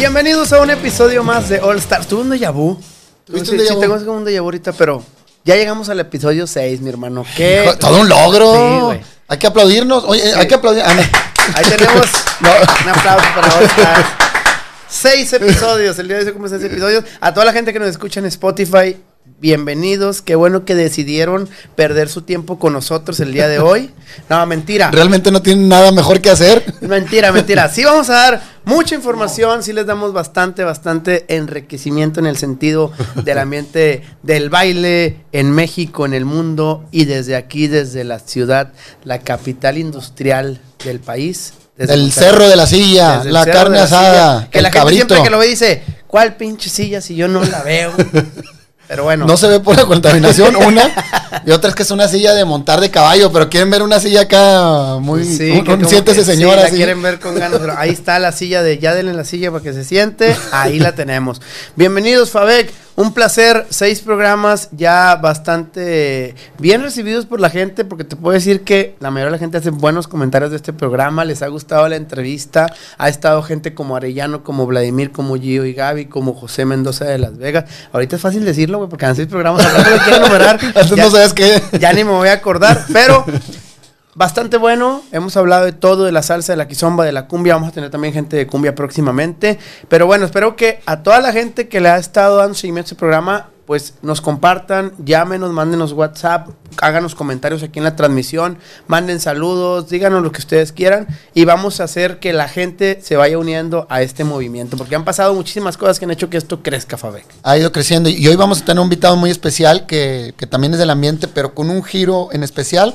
Bienvenidos a un episodio más de All Stars. ¿Tuve un déjà vu? ¿Tuviste Sí, un déjà sí, tengo como un déjà vu ahorita, pero ya llegamos al episodio 6, mi hermano. ¿Qué? Hijo, Todo un logro. Sí, hay que aplaudirnos. Oye, hay que aplaudir. Ah. Ahí tenemos No. un aplauso para All Stars. Seis episodios, el día de hoy se cumplen seis episodios. A toda la gente que nos escucha en Spotify, bienvenidos. Qué bueno que decidieron perder su tiempo con nosotros el día de hoy. No, mentira. Realmente no tienen nada mejor que hacer. Mentira, mentira. Sí vamos a dar mucha información, sí les damos bastante, bastante enriquecimiento en el sentido del ambiente del baile en México, en el mundo y desde aquí, desde la ciudad, la capital industrial del país. desde El Monterrey. cerro de la silla, Desde la carne la asada, silla. Que el la gente cabrito. siempre que lo ve dice, ¿cuál pinche silla si yo no la veo? Pero bueno. No se ve por la contaminación, una. Y otra es que es una silla de montar de caballo, pero quieren ver una silla acá muy. Sí, un, un siéntese, que sí, señora. la así. quieren ver con ganas, pero ahí está la silla de ya denle la silla para que se siente. Ahí la tenemos. Bienvenidos, Fabek. Un placer. Seis programas ya bastante bien recibidos por la gente, porque te puedo decir que la mayoría de la gente hace buenos comentarios de este programa. Les ha gustado la entrevista. Ha estado gente como Arellano, como Vladimir, como Gio y Gaby, como José Mendoza de Las Vegas. Ahorita es fácil decirlo, güey, porque han seis programas. Ahorita lo quiero enumerar. Antes Ya- no sabes ya ni me voy a acordar, pero bastante bueno. Hemos hablado de todo, de la salsa, de la quizomba, de la cumbia. Vamos a tener también gente de cumbia próximamente. Pero bueno, espero que a toda la gente que le ha estado dando seguimiento a este programa, pues nos compartan, llámenos, mándenos WhatsApp, háganos comentarios aquí en la transmisión, manden saludos, díganos lo que ustedes quieran y vamos a hacer que la gente se vaya uniendo a este movimiento, porque han pasado muchísimas cosas que han hecho que esto crezca, Fabek. Ha ido creciendo. Y hoy vamos a tener un invitado muy especial que, que también es del ambiente, pero con un giro en especial.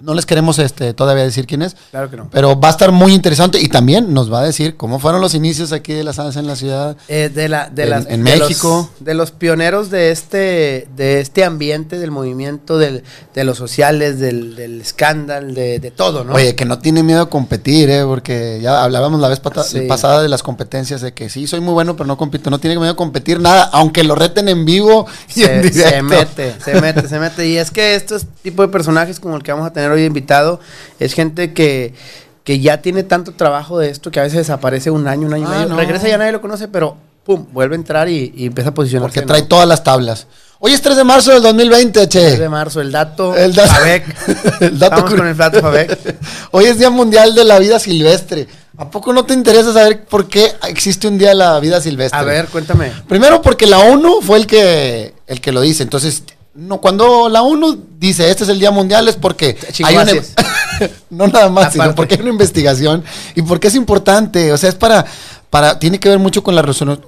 No les queremos este, todavía decir quién es. Claro que no. Pero va a estar muy interesante y también nos va a decir cómo fueron los inicios aquí de la salsa en la ciudad. Eh, de la, de En- las- en de México. los, de los pioneros de este, de este ambiente, del movimiento, del, de los sociales, del, del escándalo, de, de todo, ¿no? Oye, que no tiene miedo a competir, ¿eh? porque ya hablábamos la vez Sí. pasada de las competencias, de que sí, soy muy bueno, pero no compito. No tiene miedo a competir nada, aunque lo reten en vivo y en se, directo. se mete, se mete, se mete. Y es que estos tipo de personajes como el que vamos a tener hoy invitado, es gente que, que ya tiene tanto trabajo de esto que a veces desaparece un año, un año y Ah, medio. no. Regresa y ya nadie lo conoce, pero pum, vuelve a entrar y, y empieza a posicionarse. Porque ¿no? trae todas las tablas. Hoy es 3 de marzo del 2020, che. 3 de marzo, el dato, El dato- Fabek. el dato cur- con el Fabek. Hoy es Día Mundial de la Vida Silvestre. ¿A poco no te interesa saber por qué existe un Día de la Vida Silvestre? A ver, cuéntame. Primero porque la ONU fue el que, el que lo dice. Entonces, no, cuando la ONU dice este es el Día Mundial es porque hay una, Chinguaces. no nada más, sino porque hay una investigación y porque es importante. O sea, es para, para tiene que ver mucho con la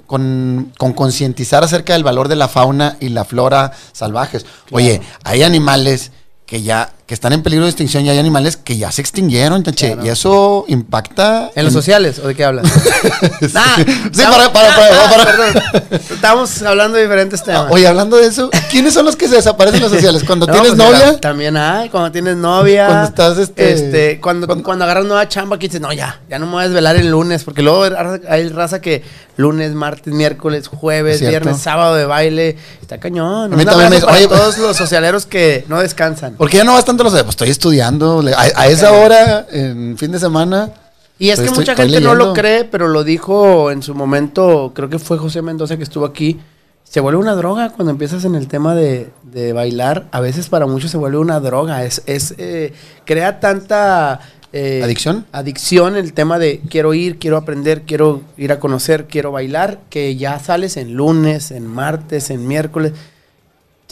con concientizar acerca del valor de la fauna y la flora salvajes. Oye, hay animales que ya que están en peligro de extinción y hay animales que ya se extinguieron, che, Claro. y eso impacta ¿En los sociales o de qué hablas? Nah, Sí, nah, para- para- para- nah, para- perdón. Estamos hablando de diferentes temas. Ah, Oye, hablando de eso, ¿quiénes son los que se desaparecen en los sociales? Cuando No, tienes pues, novia, También hay, cuando tienes novia. Cuando estás, este, este, cuando, cuando- cuando, agarras nueva chamba que dices, no, ya, ya no me voy a desvelar el lunes, porque luego hay raza- que lunes, martes, miércoles, jueves, viernes, sábado de baile. Está cañón. A mí Un también me para oye, todos los socialeros que no descansan. ¿por qué ya no vas tanto a los pues estoy estudiando, a, a esa hora, en fin de semana. Y es que Estoy- mucha estoy gente no lo cree, pero lo dijo en su momento, creo que fue José Mendoza que estuvo aquí. Se vuelve una droga cuando empiezas en el tema de, de bailar. A veces para muchos se vuelve una droga. Es, es eh, crea tanta eh, ¿Adicción? Adicción el tema de quiero ir, quiero aprender, quiero ir a conocer, quiero bailar, que ya sales en lunes, en martes, en miércoles.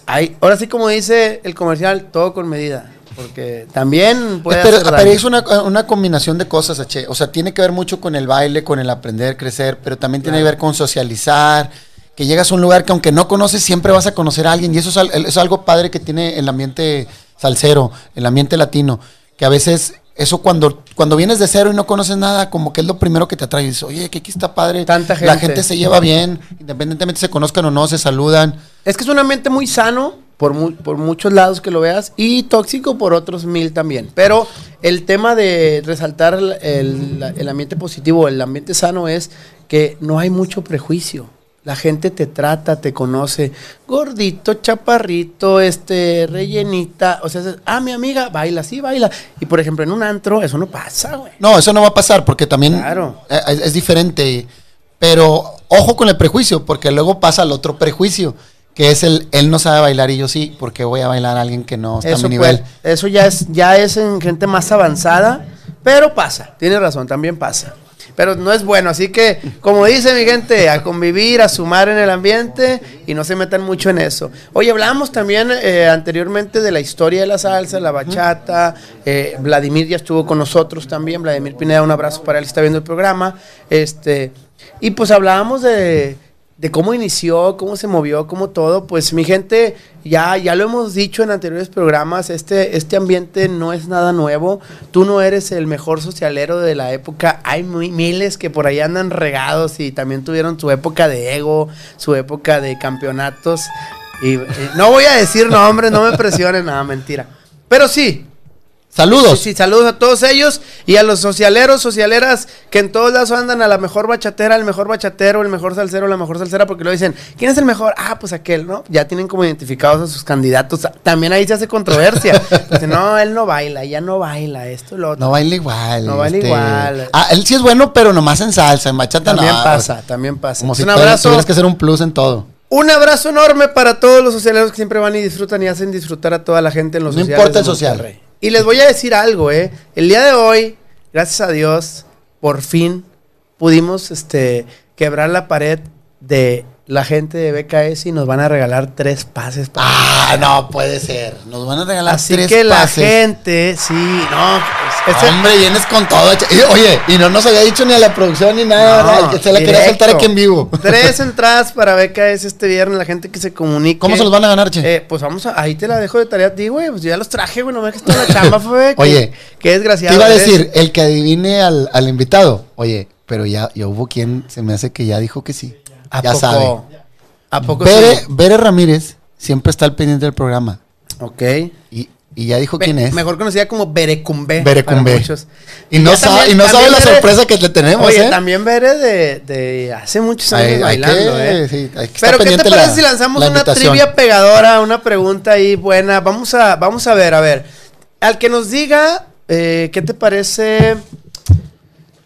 Hay, ahora sí como dice el comercial, todo con medida. Porque también puede Eh, pero, hacer pero daño. es una, una combinación de cosas, H. O sea, tiene que ver mucho con el baile, con el aprender, crecer, pero también tiene que ver con socializar. Que llegas a un lugar que aunque no conoces, siempre vas a conocer a alguien. Y eso es, es algo padre que tiene el ambiente salsero, el ambiente latino. Que a veces eso cuando, cuando vienes de cero y no conoces nada, como que es lo primero que te atrae. Dices, oye, que aquí está padre. Tanta La gente. gente se lleva bien, independientemente se conozcan o no, se saludan. Es que es un ambiente muy sano por, mu- por muchos lados que lo veas y tóxico por otros mil también. Pero el tema de resaltar el, el- ambiente positivo, el ambiente sano es que no hay mucho prejuicio. La gente te trata, te conoce. Gordito, chaparrito, este, rellenita. O sea, ah, mi amiga, baila, sí, baila. Y por ejemplo, en un antro, eso no pasa, güey. No, eso no va a pasar porque también Claro. eh, es, es diferente. Pero ojo con el prejuicio, porque luego pasa el otro prejuicio, que es el él no sabe bailar y yo sí, porque voy a bailar a alguien que no está Eso, a mi nivel. puede- eso ya es, ya es en gente más avanzada, pero pasa, tiene razón, también pasa. Pero no es bueno, así que, como dice mi gente, a convivir, a sumar en el ambiente y no se metan mucho en eso. Oye, hablábamos también eh, anteriormente de la historia de la salsa, la bachata. eh, Vladimir ya estuvo con nosotros también. Vladimir Pineda, un abrazo para él, está viendo el programa. Este, y pues hablábamos de, de cómo inició, cómo se movió, cómo todo. Pues mi gente, ya, ya lo hemos dicho en anteriores programas, este, este ambiente no es nada nuevo. Tú no eres el mejor socialero de la época. Hay miles que por ahí andan regados y también tuvieron su época de ego, su época de campeonatos. Y, no voy a decir nombres, no me presionen, nada, mentira. Pero sí, Saludos. Sí, sí, saludos a todos ellos y a los socialeros, socialeras que en todos lados andan a la mejor bachatera, el mejor bachatero, el mejor salsero, la mejor salsera, porque lo dicen, ¿quién es el mejor? Ah, pues aquel, ¿no? Ya tienen como identificados a sus candidatos. También ahí se hace controversia. Dicen, no, él no baila, ya no baila, esto y lo otro. No baila igual. No baila igual. Ah, él sí es bueno, pero nomás en salsa, en bachata también no. pasa, también pasa. Como si un abrazo. tuvieras que hacer un plus en todo. Un abrazo enorme para todos los socialeros que siempre van y disfrutan y hacen disfrutar a toda la gente en los No sociales importa de el social. Monterrey. Y les voy a decir algo, ¿eh? El día de hoy, gracias a Dios, por fin pudimos este, quebrar la pared de la gente de BKS y nos van a regalar tres pases para Ah, no puede ser. Nos van a regalar Así tres que la pases. gente, sí, no. Este- Hombre, vienes con todo. y, Oye, y no nos había dicho ni a la producción ni nada, No, se la quería soltar aquí en vivo. Tres entradas para BKS este viernes, la gente que se comunique. ¿Cómo se los van a ganar, che? Eh, pues vamos a, ahí te la dejo de tarea a ti, güey. Pues ya los traje, güey. No me dejes toda la chamba, fue. Oye, qué desgraciado. Te iba a decir, el que adivine al, al invitado. Oye, pero ya, ya hubo quien se me hace que ya dijo que sí. ¿A ya poco? sabe. ¿A poco Bere, sí? Bere Ramírez siempre está al pendiente del programa. Ok. Y, y ya dijo Be- quién es. Mejor conocida como Berecumbe. Berecumbe. muchos. Y no sabe- y no sabe la sorpresa que le tenemos, Oye, ¿eh? también Bere de, de hace muchos años Hay- hay bailando, que- ¿eh? sí, hay que Pero ¿qué te parece la- si lanzamos la una trivia pegadora, una pregunta ahí buena? Vamos a, vamos a ver, a ver. Al que nos diga, eh, ¿qué te parece?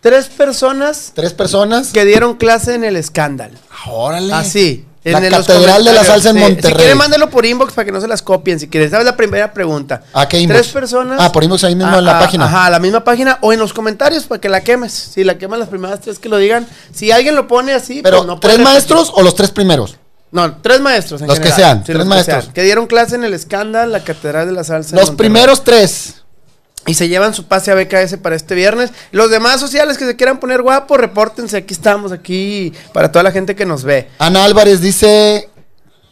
Tres personas Tres personas. que dieron clase en el escándalo. Órale. Así. La en Catedral de la Salsa en sí. Monterrey. Si quieren, mándelo por inbox para que no se las copien. Si quieres, ¿sabes la primera pregunta? ¿A qué inbox? Tres personas. Ah, por inbox ahí mismo Ah, en la ah, página. Ajá, la misma página o en los comentarios para que la quemes. Si la queman las primeras tres que lo digan. Si alguien lo pone así, Pero, pues no ¿tres repetir. maestros o los tres primeros? No, tres maestros. en Los que sean, tres los que maestros. sean, Que dieron clase en el escándalo, la Catedral de la Salsa. en Los primeros tres. Y se llevan su pase a BKS para este viernes. Los demás sociales que se quieran poner guapos, repórtense. Aquí estamos, aquí para toda la gente que nos ve. Ana Álvarez dice,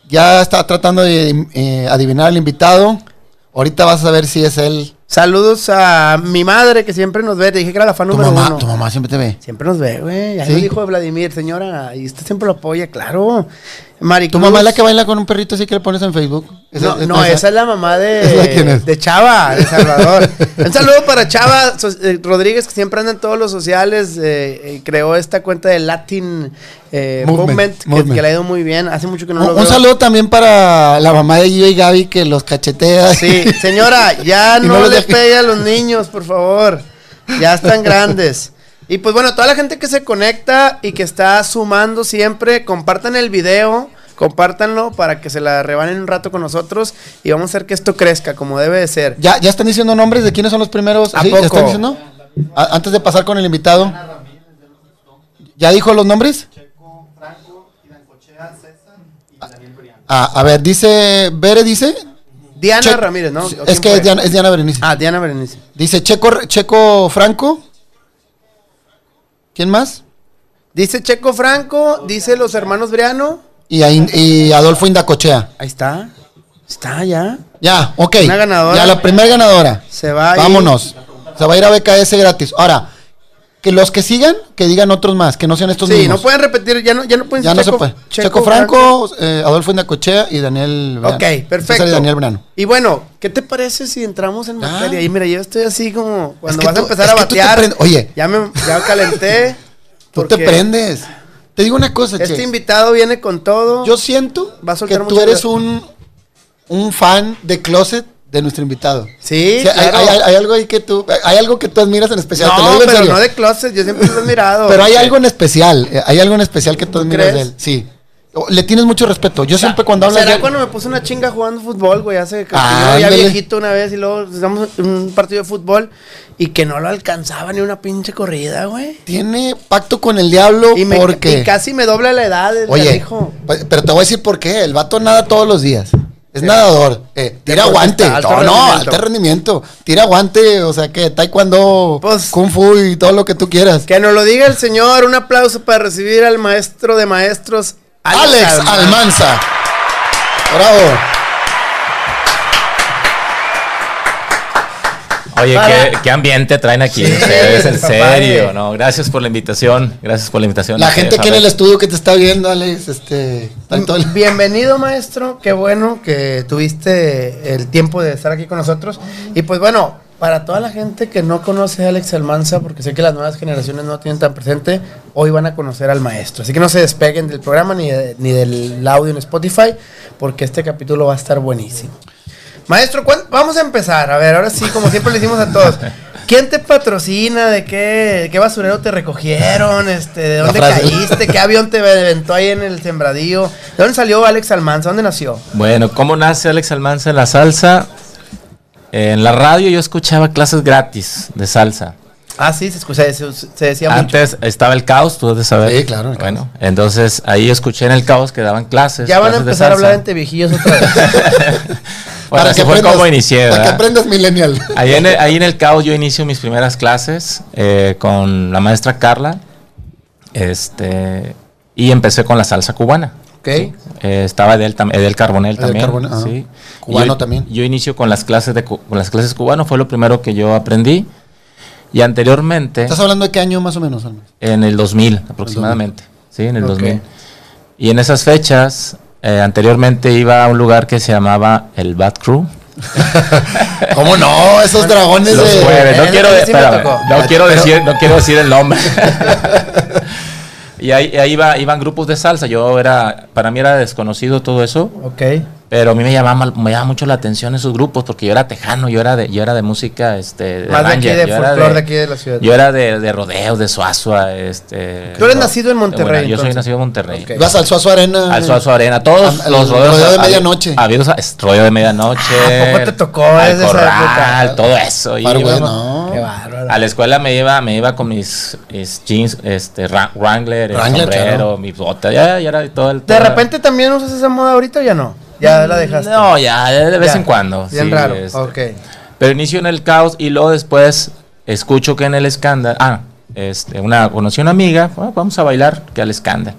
ya está tratando de eh, adivinar al invitado. Ahorita vas a ver si es él. Saludos a mi madre que siempre nos ve. Te dije que era la fan Tu número mamá, uno. tu mamá siempre te ve. Siempre nos ve, güey. Ya ¿Sí? lo dijo Vladimir, señora. Y usted siempre lo apoya, claro. Maricruz. Tu mamá es la que baila con un perrito así que le pones en Facebook. No, no, esa es la mamá de, Chava, de Salvador. Un saludo para Chava so- eh, Rodríguez, que siempre anda en todos los sociales. eh, eh, creó esta cuenta de Latin eh, Movement, Movement, que, que le ha ido muy bien. Hace mucho que no Un, lo un veo. saludo también para la mamá de Gio y Gaby que los cachetea. Sí, señora, ya no, no deje- pegue a los niños, por favor. Ya están grandes. Y pues bueno, toda la gente que se conecta y que está sumando siempre, compartan el video, compártanlo para que se la rebanen un rato con nosotros y vamos a hacer que esto crezca como debe de ser. ¿Ya, ¿Ya están diciendo nombres de quiénes son los primeros? ¿A ¿Sí? ¿Ya poco? están diciendo? A- antes de pasar con el invitado. ¿Ya dijo los nombres? Ah, a ver, dice, Bere dice. Diana Che- Ramírez, ¿no? ¿O Es que es Diana, es Diana Berenice. Ah, Diana Berenice. Dice Checo, Checo Franco. ¿Quién más? Dice Checo Franco, dice los hermanos Briano. Y, ahí- y Adolfo Indacochea. Ahí está. Está ya. Ya, ok. Una ganadora. Ya, la primera ganadora. Se va ahí. Vámonos. Se va a ir a BKS gratis. Ahora, que los que sigan, que digan otros más, que no sean estos Sí, mismos. no pueden repetir, ya no, ya no pueden Ya no se puede. Checo, Franco, eh, Adolfo y Daniel Brano. Ok, perfecto. y Daniel Brano. Y bueno, ¿qué te parece si entramos en Ah. materia? Y mira, yo estoy así como cuando que vas a empezar a batear. oye. ya me ya calenté. Tú te prendes. Te digo una cosa, Este Che. invitado viene con todo. Yo siento Va a que tú eres un, un fan de closet de nuestro invitado. Sí, Sí, hay, claro. hay- hay algo ahí que tú, hay algo que tú admiras en especial. te lo No, en pero serio. no de closet, yo siempre lo he admirado. Pero hay algo en especial, eh, hay algo en especial que tú admiras crees? de él. Sí. O- Le tienes mucho respeto. Yo siempre cuando hablas ¿Será de cuando me puse una chinga jugando fútbol, güey? Hace que Ah, yo ya viejito una vez y luego estamos en un partido de fútbol y que no lo alcanzaba ni una pinche corrida, güey. tiene pacto con el diablo Y, me- porque y casi me dobla la edad Oye, hijo. pues, pero te voy a decir por qué. El vato nada todos los días. Es nadador. Eh, tira Deportista, guante. alto No, no, alto rendimiento. Tira guante, o sea que taekwondo, Pues- kung fu y todo lo que tú quieras. Que nos lo diga el señor. Un aplauso para recibir al maestro de maestros, Alex Almanza. Almanza. Bravo. Oye, ¿qué, qué ambiente traen aquí ustedes, en serio. ¿no? Gracias por la invitación, gracias por la invitación. La gente aquí en el estudio que te está viendo, Alex, este, Bienvenido, maestro. Qué bueno que tuviste el tiempo de estar aquí con nosotros. Y pues bueno, para toda la gente que no conoce a Alex Almanza, porque sé que las nuevas generaciones no tienen tan presente, hoy van a conocer al maestro. Así que no se despeguen del programa ni, de- ni del audio en Spotify, porque este capítulo va a estar buenísimo. Maestro, ¿cuán- vamos a empezar. A ver, ahora sí, como siempre le decimos a todos. ¿Quién te patrocina? ¿De qué, qué basurero te recogieron? Este, ¿De dónde caíste? ¿Qué avión te aventó ahí en el sembradío? ¿De dónde salió Alex Almanza? ¿Dónde nació? Bueno, ¿cómo nace Alex Almanza en la salsa? En la radio yo escuchaba clases gratis de salsa. Ah, sí, se, escucha, se, se decía Antes estaba el caos, tú debes saber. Sí, claro, el Caos. Bueno, entonces ahí escuché en el caos que daban clases. Ya van a clases de empezar a hablar entre viejillos otra vez. Bueno, así fue como inicié, Para que aprendas millennial. Ahí en, el, ahí en el caos yo inicio mis primeras clases eh, con la maestra Carla. Este, y empecé con la salsa cubana. ¿Ok? Eh, estaba Edel, Edel Carbonell Edel también. Sí. Cubano Yo- también. Yo inicio con las clases de con las clases cubano, fue lo primero que yo aprendí. Y anteriormente, ¿Estás hablando de qué año más o menos, en el 2000 aproximadamente. Sí, en el Ok. 2000. Y en esas fechas, eh, anteriormente iba a un lugar que se llamaba el Bad Crew. ¿Cómo no? Esos dragones Los de... jueves, no ese- quiero, sí espérame, no quiero decir, no quiero decir el nombre. y ahí, ahí iba, iban grupos de salsa. Yo era, para mí era desconocido todo eso, Ok. Pero a mí me llamaba, me llamaba mucho la atención esos grupos porque yo era tejano, yo era de, yo era de música, este, de Más de aquí, ranger, de yo era folclor de aquí de la ciudad. Yo era de, de rodeos, de Suazua, este. Tú eres ro- nacido en Monterrey, Bueno, yo soy nacido en Monterrey. Ok. Vas al Suazo Arena. Al Suazo Arena, todos al los rodeos. rodeo de medianoche. habidos a- es rodeo de medianoche. ¿A poco te tocó al esa corral, época? todo eso. y Par, güey, íbamos- no. Qué bárbaro. a la escuela me iba, me iba con mis, mis jeans, este, Ra- Wrangler, el Wrangler, sombrero, claro. mis botas, ya, ya era todo el... ¿De toda- repente también usas esa moda ahorita o ya no? Ya la dejaste. No, ya, de vez Ya. en cuando. Bien sí, raro. este. Ok. Pero inicio en el caos y luego después escucho que en el escándalo, ah, este, una, conocí una amiga, "Ah, vamos a bailar, que al escándalo.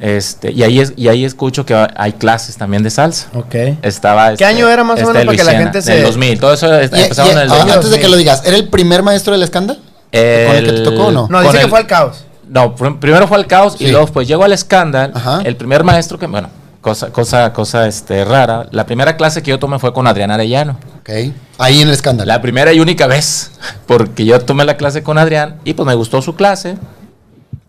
Este, y ahí es, y ahí escucho que hay clases también de salsa. Ok. Estaba ¿Qué año era más o menos para que la gente se- En el 2000, todo eso Y- y- en el ah, 2000. antes de que lo digas, ¿era el primer maestro del escándalo? ¿Con el que te tocó o no? No, dice que fue al caos. No, pr- primero fue al caos Sí. y luego pues llego al escándalo. Ajá. El primer maestro que, bueno, cosa, cosa, cosa este, rara. La primera clase que yo tomé fue con Adrián Arellano. Ok. Ahí en el escándalo. La primera y única vez, porque yo tomé la clase con Adrián y pues me gustó su clase.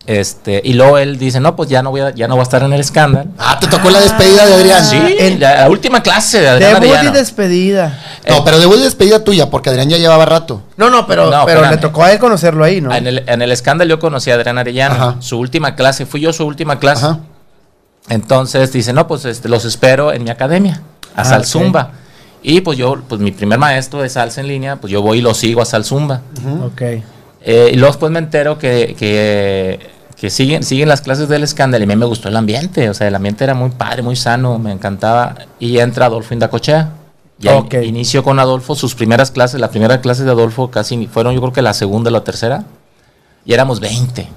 Este, y luego él dice, no, pues ya no voy a, ya no voy a estar en el escándalo. Ah, te tocó la despedida de Adrián. Sí, en- la, la última clase de Adrián Debut y despedida. No, pero debut y despedida tuya, porque Adrián ya llevaba rato. No, no, pero, No, pero le tocó a él conocerlo ahí, ¿no? En el, en el escándalo yo conocí a Adrián Arellano. Ajá. Su última clase, fui yo su última clase. Ajá. Entonces dice, no, pues este, los espero en mi academia, a Ah, Salzumba. Y pues yo, pues mi primer maestro de salsa en línea, pues yo voy y lo sigo a Salzumba. Ok. Eh, y luego después me entero que, que, que siguen, siguen las clases del escándalo y a mí me gustó el ambiente, o sea, el ambiente era muy padre, muy sano, me encantaba. Y entra Adolfo Indacochea. Ya Ok. inició con Adolfo sus primeras clases, la primera clase de Adolfo casi ni- fueron yo creo que la segunda o la tercera. Y éramos 20.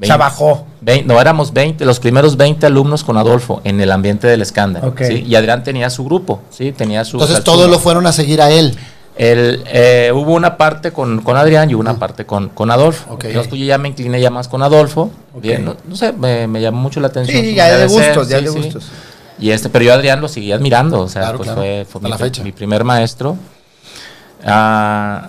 O sea, bajó. Vein- no, éramos 20, los primeros 20 alumnos con Adolfo en el ambiente del escándalo. Y Adrián tenía su grupo, ¿sí? Tenía su... Entonces todos lo fueron a seguir a él. El, eh, hubo una parte con, con Adrián y una parte con, con Adolfo. Ok. Entonces pues, yo ya me incliné ya más con Adolfo. Bien, no, no sé, me, me llamó mucho la atención. Sí, ya de gustos, ya de sí. gustos. Y este, pero yo a Adrián lo seguía admirando, o sea, Claro, pues claro. fue, fue mi, la fecha. mi primer maestro. Ah,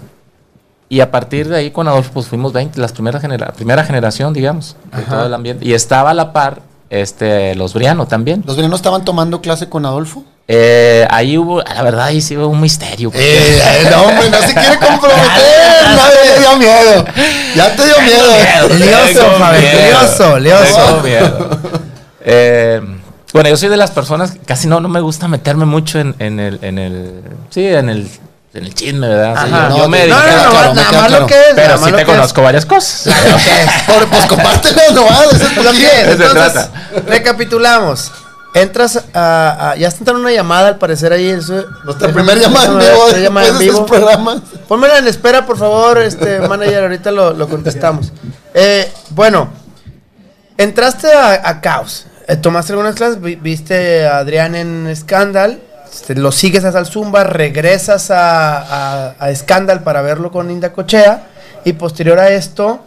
y a partir de ahí con Adolfo pues fuimos 20, las primeras genera primera generación, digamos, de Ajá. todo el ambiente. Y estaba a la par este, los Briano también. ¿Los venenos estaban tomando clase con Adolfo? Eh, ahí hubo, la verdad, ahí sí hubo un misterio. Eh, eh, no, hombre, no se quiere comprometer. Nadie le dio miedo. Ya te dio miedo. Lioso, lioso, lioso. Eh, bueno, yo soy de las personas que casi no, no me gusta meterme mucho en, en el, en el, sí, en el, en el chisme, ¿verdad? O sea, Ajá. yo, yo me No, no, dedico- no, claro, me nada más claro. lo que es. pero sí te que es. conozco varias cosas. Pobre, pues compártelo nomás. Eso es se Entonces, trata. recapitulamos. Entras a, a- Ya está entrando una llamada al parecer ahí. Eso, Nuestra primera llamada en vivo llamada en vivo. programas. Pónmela en espera, por favor, este manager. Ahorita lo, lo contestamos. Eh, bueno, entraste a, a Caos. Eh, tomaste algunas clases, vi- viste a Adrián en Scandal. Este, lo sigues hasta el Zumba, regresas a, a, a Scandal para verlo con Inda Cochea. Y posterior a esto,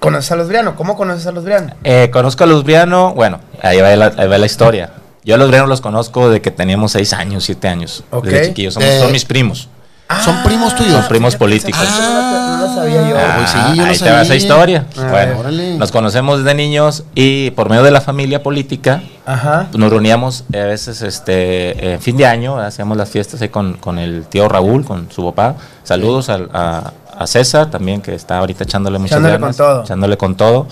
conoces a los Briano. ¿Cómo conoces a los Briano? Eh, conozco a los Briano, bueno, ahí va, la, ahí va la historia. Yo a los Briano los conozco de que teníamos seis años, siete años. Ok. Desde chiquillos, Eh, son mis primos. ¿Son primos tuyos? Son primos políticos. Parte no la sabía yo. Ah, pues sí, yo no ahí te va esa sabía. historia. Ah, bueno, órale. nos conocemos desde niños y por medio de la familia política Ajá. pues, nos reuníamos eh, a veces este en fin de año, hacíamos las fiestas ahí con, con el tío Raúl, con su papá. Saludos al- a, a César también, que está ahorita echándole muchas Echándole ganas, con todo. Echándole con todo.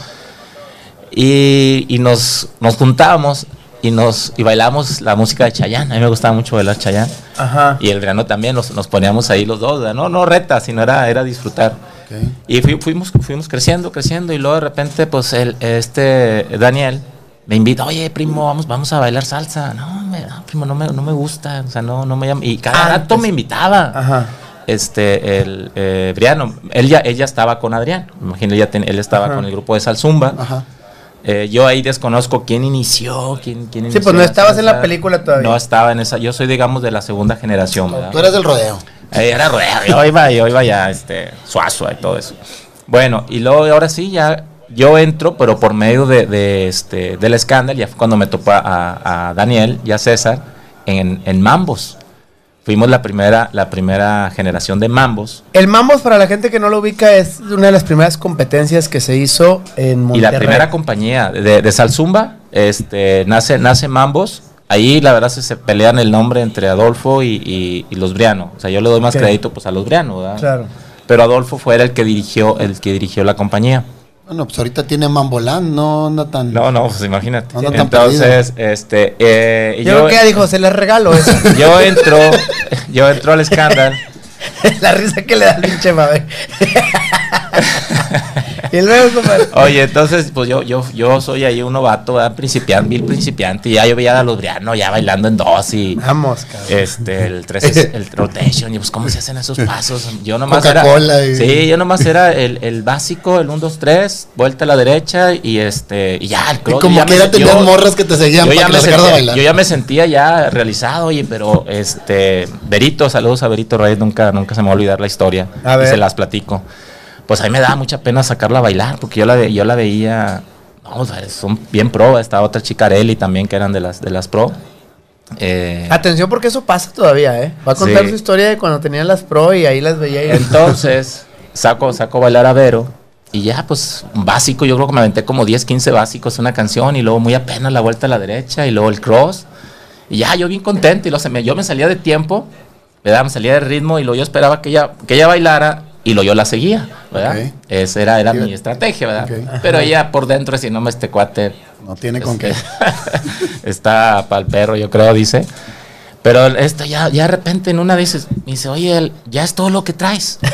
Y, y nos, nos juntábamos y nos y bailamos la música de Chayanne. A mí me gustaba mucho bailar Chayanne. Ajá. Y el verano también nos, nos poníamos ahí los dos, no, no reta, sino era, era disfrutar. Ok. Y fui- fuimos, fuimos creciendo, creciendo, y luego de repente, pues, el, este Daniel me invita, oye, primo, vamos, vamos a bailar salsa. No, me- no, primo, no me, no me gusta, o sea, no, no me llama. Y cada Antes. rato me invitaba. Ajá. Este, el eh, Briano, él ya, ella estaba con Adrián, me imagino, ten- él estaba Ajá. con el grupo de Salzumba. Ajá. Eh, yo ahí desconozco quién inició, quién, quién Sí, inició pues no estabas en la película todavía. No estaba en esa, yo soy, digamos, de la segunda generación, ¿verdad? Tú eres del rodeo. Eh, era rueda, yo iba, yo iba ya, este, suazo y todo eso. Bueno, y luego ahora sí, ya yo entro, pero por medio de, de, este, del escándalo, ya fue cuando me topó a, a Daniel y a César en, en Mambos. Fuimos la primera, la primera generación de Mambos. El Mambos, para la gente que no lo ubica, es una de las primeras competencias que se hizo en Y Monterrey. la primera compañía de, de Salzumba, este, nace, nace Mambos. Ahí la verdad se, se pelean el nombre entre Adolfo y, y- y los Briano. O sea, yo le doy más crédito pues a los Briano, ¿verdad? Claro. Pero Adolfo fue el que dirigió, el que dirigió la compañía. Bueno, pues ahorita tiene Mambolán, no anda tan. No, no, pues imagínate. Entonces, este, eh, Yo, yo, creo que ella dijo, se les regalo eso. yo entro, yo entro al escándalo. la risa que le da al pinche Mabel. y luego, compadre. Oye, entonces, pues yo, yo, yo soy ahí un novato, ¿verdad? principiante, vil principiante, y ya yo veía a los Briano ya bailando en dos y Vamos, cabrón. este, el, tres, el rotation, y pues cómo se hacen esos pasos. Yo nomás era. y- Sí, yo nomás era el, el básico, el 1, 2, 3, vuelta a la derecha y este, y ya, el Y cross. como ya que ya tenías morras que te seguían yo para ya, que me sentía, bailar. yo ya me sentía ya realizado, oye, pero este, Berito, saludos a Berito Reyes, nunca, nunca se me va a olvidar la historia. A y ver. se las platico. Pues a mí me daba mucha pena sacarla a bailar, porque yo la, ve- yo la veía, vamos a ver, son bien pro, esta otra chica Areli también, que eran de las, de las pro. Eh, Atención porque eso pasa todavía, ¿eh? Va a contar Sí. su historia de cuando tenían las pro y ahí las veía. y- Entonces, saco, saco a bailar a Vero. Y ya, pues, básico, yo creo que me aventé como 10, 15 básicos una canción. Y luego muy apenas la vuelta a la derecha. Y luego el cross. Y ya, yo bien contento. Y luego se me, yo me salía de tiempo, ¿verdad? Me salía de ritmo. Y luego yo esperaba que ella, que ella bailara. Y luego yo la seguía, ¿verdad? Esa era, era Sí. mi estrategia, ¿verdad? Pero ella por dentro, si no me este cuate. No tiene con este, qué. está para el perro, yo creo, dice. Pero esto ya, ya de repente en una dices, me dice, oye, el- ya es todo lo que traes.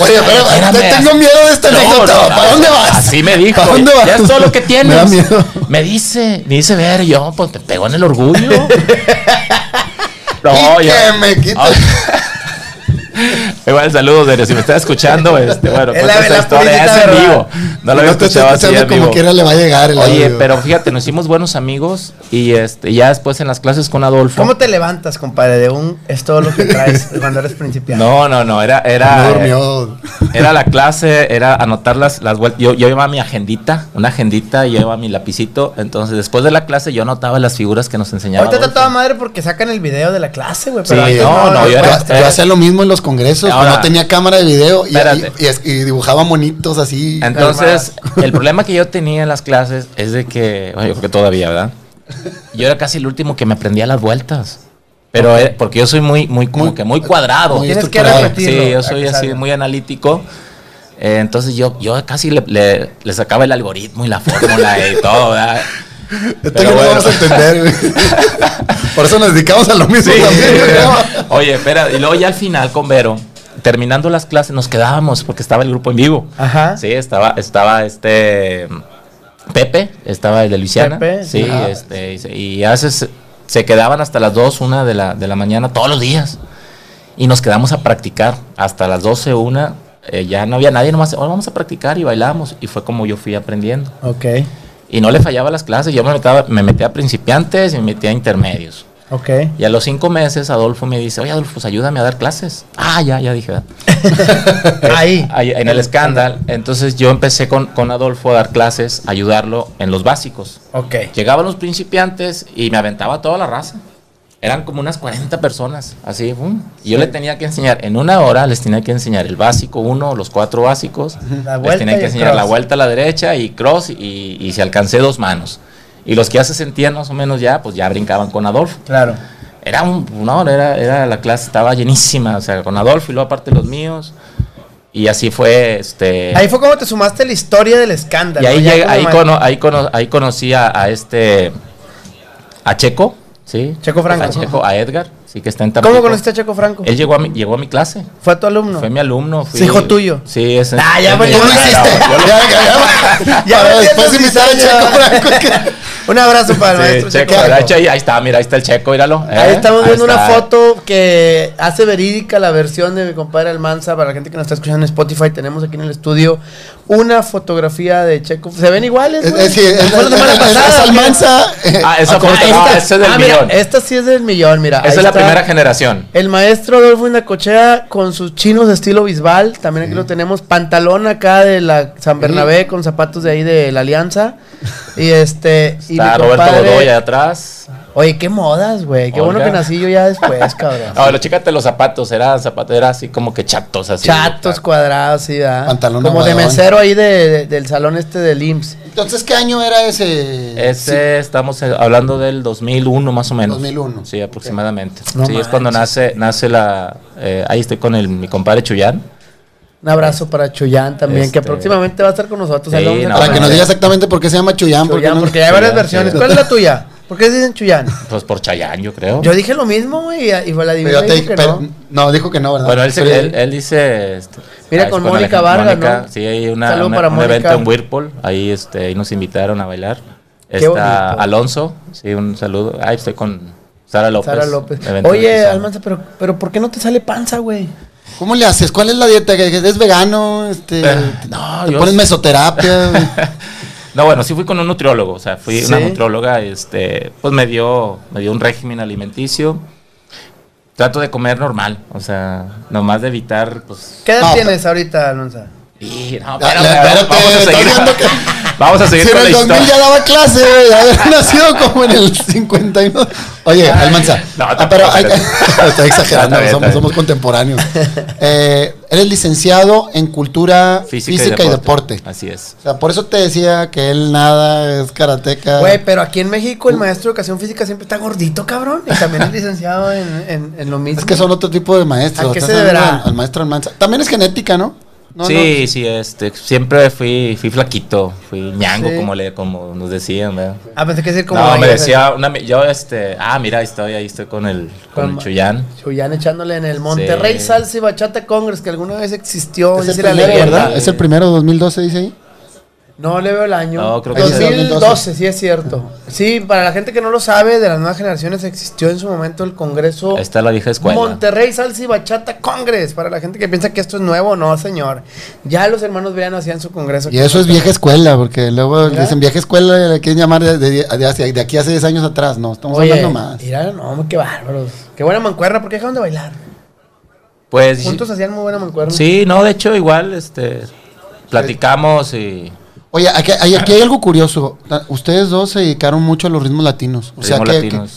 Oye, pero Espérame. te- tengo miedo de esta No, anécdota. no, ¿Para dónde vas? Así me dijo. ¿Para dónde vas? Ya es todo lo que tienes. Me da miedo. Me dice, me dice, ver, yo, pues te pegó en el orgullo. no, Y yo. que me quita- Igual saludos, Derio, si me estás escuchando, este, bueno, Es la- esta la historia, es en vivo. No lo había No escuchado así en como vivo. quiera le va a llegar el Oye, audio. pero fíjate, nos hicimos buenos amigos y este, ya después en las clases con Adolfo. ¿Cómo te levantas, compadre? De un es todo lo que traes cuando eres principiante. No, no, no, era, era, No eh, durmió. era la clase, era anotar las, las vueltas. Yo, yo llevaba mi agendita, una agendita, y yo llevaba mi lapicito. Entonces, después de la clase, yo anotaba las figuras que nos enseñaba. Ahorita está toda madre porque sacan el video de la clase, güey. Sí, no, no, yo Yo, era- yo hacía lo mismo en los congresos. No, No, tenía cámara de video y, Espérate. y- y es- y dibujaba monitos así. Entonces, el problema que yo tenía en las clases es de que, bueno, yo creo que todavía, ¿verdad? Yo era casi el último que me aprendía las vueltas. Pero eh, porque yo soy muy, muy, como Muy- que muy cuadrado. muy Tienes que estructurado. repetirlo. Sí, yo soy así salga. muy analítico. Eh, entonces yo, yo casi le, le- le sacaba el algoritmo y la fórmula y todo, ¿verdad? Esto Pero ya no bueno. vamos a entender. Por eso nos dedicamos a lo mismo Sí, también, güey. Oye, espera, y luego ya al final con Vero, terminando las clases, nos quedábamos porque estaba el grupo en vivo. Ajá. Sí, estaba, estaba este Pepe, estaba el de Luisiana. Pepe, sí, este, y se- y a veces se quedaban hasta las 2, 1 de la, de la mañana todos los días. Y nos quedamos a practicar hasta las 12, 1. eh, ya no había nadie, nomás, "Ahora vamos a practicar y bailamos. Y fue como yo fui aprendiendo. Ok, Y no le fallaba las clases, yo me metía, me metía a principiantes y me metía a intermedios. ok. Y a los cinco meses Adolfo me dice, oye Adolfo, pues ayúdame a dar clases. Ah, ya, ya dije. Ahí. Ahí, en el escándalo. Entonces yo empecé con, con Adolfo a dar clases, ayudarlo en los básicos. Ok. Llegaban los principiantes y me aventaba toda la raza. Eran como unas 40 personas, así. Y yo le tenía que enseñar, en una hora les tenía que enseñar el básico uno, los cuatro básicos. La les tenía que enseñar la vuelta a la derecha y cross y, y si alcancé dos manos. Y los que ya se sentían más o menos ya, pues ya brincaban con Adolfo. Claro. Era un, no, era, era la clase, estaba llenísima, o sea, con Adolfo y luego aparte los míos. Y así fue, este... Ahí fue como te sumaste a la historia del escándalo. y ahí, llega- ahí, cono- ahí, cono- ahí conocí a, a este, a Checo, ¿sí? Checo Franco. A Checo, a Edgar, sí, que está en Tampico. ¿Cómo conociste a Checo Franco? Él llegó a mi, llegó a mi clase, ¿Fue tu alumno? fue mi alumno. fui- ¿Es hijo tuyo? Sí, es... Ah, ya, es pues, mi- ya Ya, ya, ya. Me después entiendes, invitar a cizaña. Checo Franco. Un abrazo para el Sí, maestro Checo, Checo. ahí, ahí está, mira, ahí está el Checo, míralo. Ahí ¿eh? estamos viendo una está. foto que hace verídica la versión de mi compadre Almanza. Para la gente que nos está escuchando en Spotify, tenemos aquí en el estudio una fotografía de Checo. ¿Se ven iguales? Es, güey? es, sí, es, la semana pasada. Almanza. eh, Ah, esa foto, cortar- no, esta, ese es del ah, mira, millón. esta sí es del millón, mira. Esa ahí es la primera generación. El maestro Adolfo Indacochea con sus chinos de estilo Bisbal. También aquí lo tenemos. Pantalón acá de la San Bernabé con zapatos de ahí de la Alianza. Y este. y Está mi Roberto compadre- Godoy allá atrás. Oye, qué modas, güey. Qué bueno que nací yo ya después, cabrón. Ahora, chécate los zapatos, eran zapatos, era así como que chatos, así. Chatos cuadrados, sí, ¿verdad? Pantalón Como de mesero ahí de, de- del salón este del IMSS. Entonces, ¿qué año era ese? Ese estamos eh, hablando del 2001 más o menos. 2001. Sí, aproximadamente. No sí, es cuando nace nace la eh, ahí estoy con el mi compadre Chuyán. Un abrazo para Chuyán también, que Este- próximamente va a estar con nosotros. Sí, no, Para que nos diga exactamente por qué se llama Chuyán. porque no- porque hay varias Chuyán, versiones. sí. ¿Cuál es la tuya? ¿Por qué dicen Chuyán? Pues por Chayán, yo creo. Yo dije lo mismo, güey, y fue la Pero divina yo te- dijo que pero- no. no, dijo que no, ¿verdad? bueno, él, él, él dice este, Mira, ah, con es Mónica Vargas, ¿no? Sí, hay una, una- para un Mónica. evento en Whirlpool, ahí este ahí nos invitaron a bailar. Qué Está bonito. Alonso, sí, un saludo. Ahí estoy con Sara López. Sara López. Oye, Almanza, pero, pero ¿por qué no te sale panza, güey? ¿Cómo le haces? ¿Cuál es la dieta? ¿Que que es vegano? Este, Eh, no, ¿Te yo- pones mesoterapia? No, bueno, sí fui con un nutriólogo, o sea, fui ¿Sí? una nutrióloga, este, pues me dio, me dio un régimen alimenticio. Trato de comer normal, o sea, nomás de evitar, pues. ¿Qué edad No, tienes ahorita, Almanza? Y, no, vamos a seguir, viendo que- vamos a seguir si en con la el 2000 historia. ya daba clase, güey, haber nacido como en el 51. Oye, Almanza. No, ah, pero hay- estoy exagerando, Está bien, somos, está bien. somos contemporáneos. Eh, eres licenciado en cultura física, y, deporte. Así es. O sea, por eso te decía que él nada es karateca. Güey, pero aquí en México el maestro de educación física siempre está gordito, cabrón. Y también es licenciado en, en, en lo mismo. es que son otro tipo de maestros. ¿A qué se deberá? Al, al maestro Almanza. También es genética, ¿no? No, sí, sí, este, siempre fui, fui flaquito, fui ñango, Sí. como le, como nos decían, ¿verdad? Ah, pensé que decir como. no, me decía, una, yo, este, ah, mira, ahí estoy, ahí estoy con el, con Con- el Chuyán. Chuyán echándole en el Monterrey Sí. Salsa y Bachata Congress, que alguna vez existió. Es el primero. ¿verdad? Es el primero, 2012, dice ahí. No le veo el año. No, creo que sí. 2012, sí es cierto. Sí, para la gente que no lo sabe, de las nuevas generaciones existió en su momento el Congreso Ahí está la vieja escuela. Monterrey Salsa y Bachata Congress. Para la gente que piensa que esto es nuevo, no, señor. Ya los hermanos Briano hacían su congreso. Y eso es vieja escuela, porque luego dicen vieja escuela, le quieren llamar de, de- de hace- de aquí hace 10 años atrás. No, estamos Oye, hablando más. mira, no, qué bárbaros. Qué buena mancuerna, ¿por qué dejaron de bailar? Pues Juntos hacían muy buena mancuerna. sí, no, de hecho igual, este, platicamos y Oye, aquí, hay- aquí hay algo curioso. Ustedes dos se dedicaron mucho a los ritmos latinos. O sea ritmos que, latinos.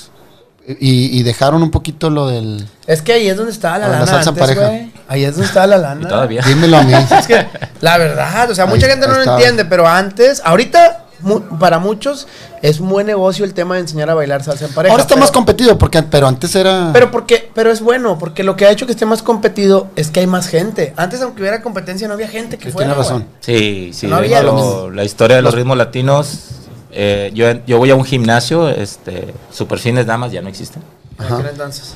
que, Y, y dejaron un poquito lo del... Es que ahí es donde estaba la Ah, la lana salsa antes, pareja. Ahí es donde estaba la lana. Y todavía. Dímelo a mí. Es que, la verdad, o sea, mucha gente no lo entiende, pero antes, ahorita, mu- para muchos, es un buen negocio el tema de enseñar a bailar salsa en pareja. Ahora está pero- más competido, porque, pero antes era... Pero porque, pero es bueno, porque lo que ha hecho que esté más competido es que hay más gente. Antes, aunque hubiera competencia, no había gente que Sí, fuera. tienes razón. Sí, sí. No había lo la historia de los ritmos latinos. eh, yo, yo voy a un gimnasio, este, Superfines Damas ya no existen. En Ajá. entonces.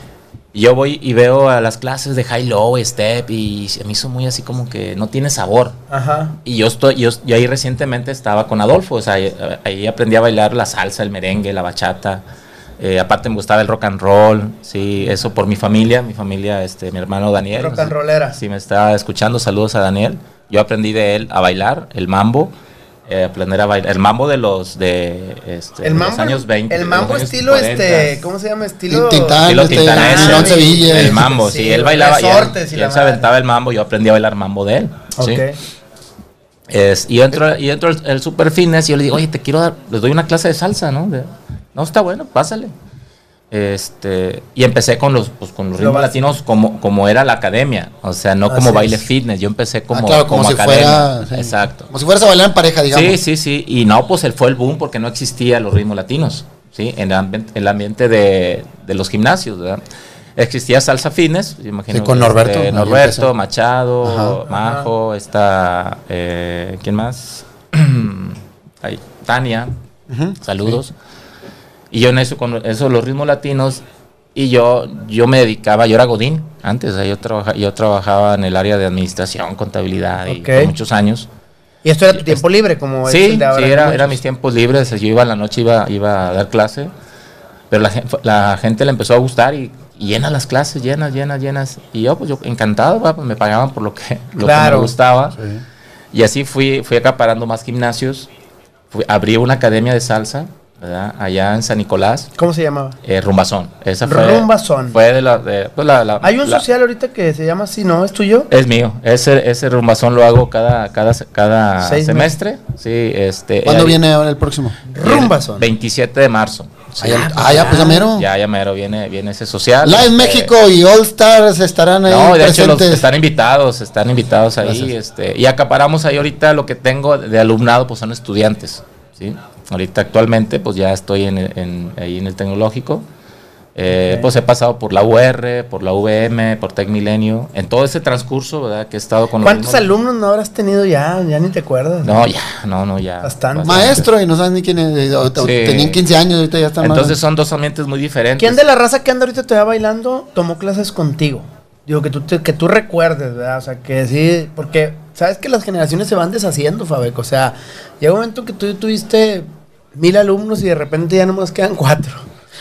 Y yo voy y veo a las clases de high low, step y me hizo muy así como que no tiene sabor. Ajá. Y yo estoy, yo, yo ahí recientemente estaba con Adolfo, o sea, ahí, ahí aprendí a bailar la salsa, el merengue, la bachata. Eh, aparte me gustaba el rock and roll, sí, eso por mi familia, mi familia, este, mi hermano Daniel. Rock and rollera. Si me está escuchando, saludos a Daniel. Yo aprendí de él a bailar el mambo, eh, aprender a bailar el mambo de los de este, El de mambo, los años 20. el mambo estilo 40. este, ¿cómo se llama? Estilo Tintán, Estilo este, el- Sevilla. El mambo, sí, Sí, él bailaba y él, y él se aventaba el mambo, yo aprendí a bailar mambo de él. ¿sí? Ok. Es, y entro, y entro el, el super fitness y yo le digo, oye, te quiero dar, les doy una clase de salsa, ¿no? De- no, está bueno, pásale. Este, y empecé con los, pues, con los Lo ritmos latinos como, como era la academia, o sea, no como baile es. fitness, yo empecé como, Ah, claro, como, si academia. fuera... sí. Exacto. Como si fueras a bailar en pareja, digamos. Sí, sí, sí, y no, pues él fue el boom porque no existía los ritmos latinos, ¿sí? En el, ambi- el ambiente de, de los gimnasios, ¿verdad? Existía salsa fitness, imagino. Sí, con Norberto, este, Norberto. Machado, Ajá. Majo, está, eh, ¿quién más? Ahí, Tania, saludos. Y yo en eso, con eso, los ritmos latinos, y yo, yo me dedicaba, yo era Godín antes, o sea, yo, trabaja, yo trabajaba en el área de administración, contabilidad, y Ok. por muchos años. Y esto era tu tiempo libre, como Sí, el de ahora sí, era, era mis tiempos libres. Yo iba en la noche, iba, iba a dar clase, pero la, la gente le empezó a gustar y, y llenas las clases, llenas, llenas, llenas. Y yo, pues yo encantado, pues me pagaban por lo que, lo que Claro. me gustaba. Sí. Y así fui, fui acaparando más gimnasios. Fui- abrí una academia de salsa, ¿verdad? Allá en San Nicolás, ¿Cómo se llamaba? eh, Rumbazón. Esa fue, Rumbazón. Fue de la... de- pues la- la- Hay un la- social ahorita que se llama así, ¿no? ¿Es tuyo? Es mío. Ese, ese rumbazón lo hago cada, cada, cada Seis semestre. Sí, este... ¿Cuándo ahí- viene ahora el próximo? Rumbazón. 27 de marzo. Ah, ya, ah, ya, pues ya mero. Ya, ya mero viene, viene ese social. Live este, México y All Stars estarán ahí No, de hecho los están invitados, están invitados ahí, Gracias. este, y acaparamos ahí ahorita lo que tengo de alumnado, pues son estudiantes, ¿sí? Ahorita actualmente, pues ya estoy en, en- ahí en el tecnológico, Eh, pues he pasado por la UR, por la VM, por Tec Milenio, en todo ese transcurso, ¿verdad? Que he estado con los ¿Cuántos alumnos no habrás tenido ya? Ya ni te acuerdas. No, ya, no, no, ya. Bastante. Maestro y no saben ni quién es. o- o- Sí. Tenían 15 años, ahorita ya están más- Entonces son dos ambientes muy diferentes. ¿Quién de la raza que anda ahorita todavía bailando tomó clases contigo? Digo, que tú, te- que tú recuerdes, ¿verdad? O sea, que sí, porque sabes que las generaciones se van deshaciendo, Fabeco. O sea, llega un momento que tú tuviste mil alumnos y de repente ya nomás quedan cuatro.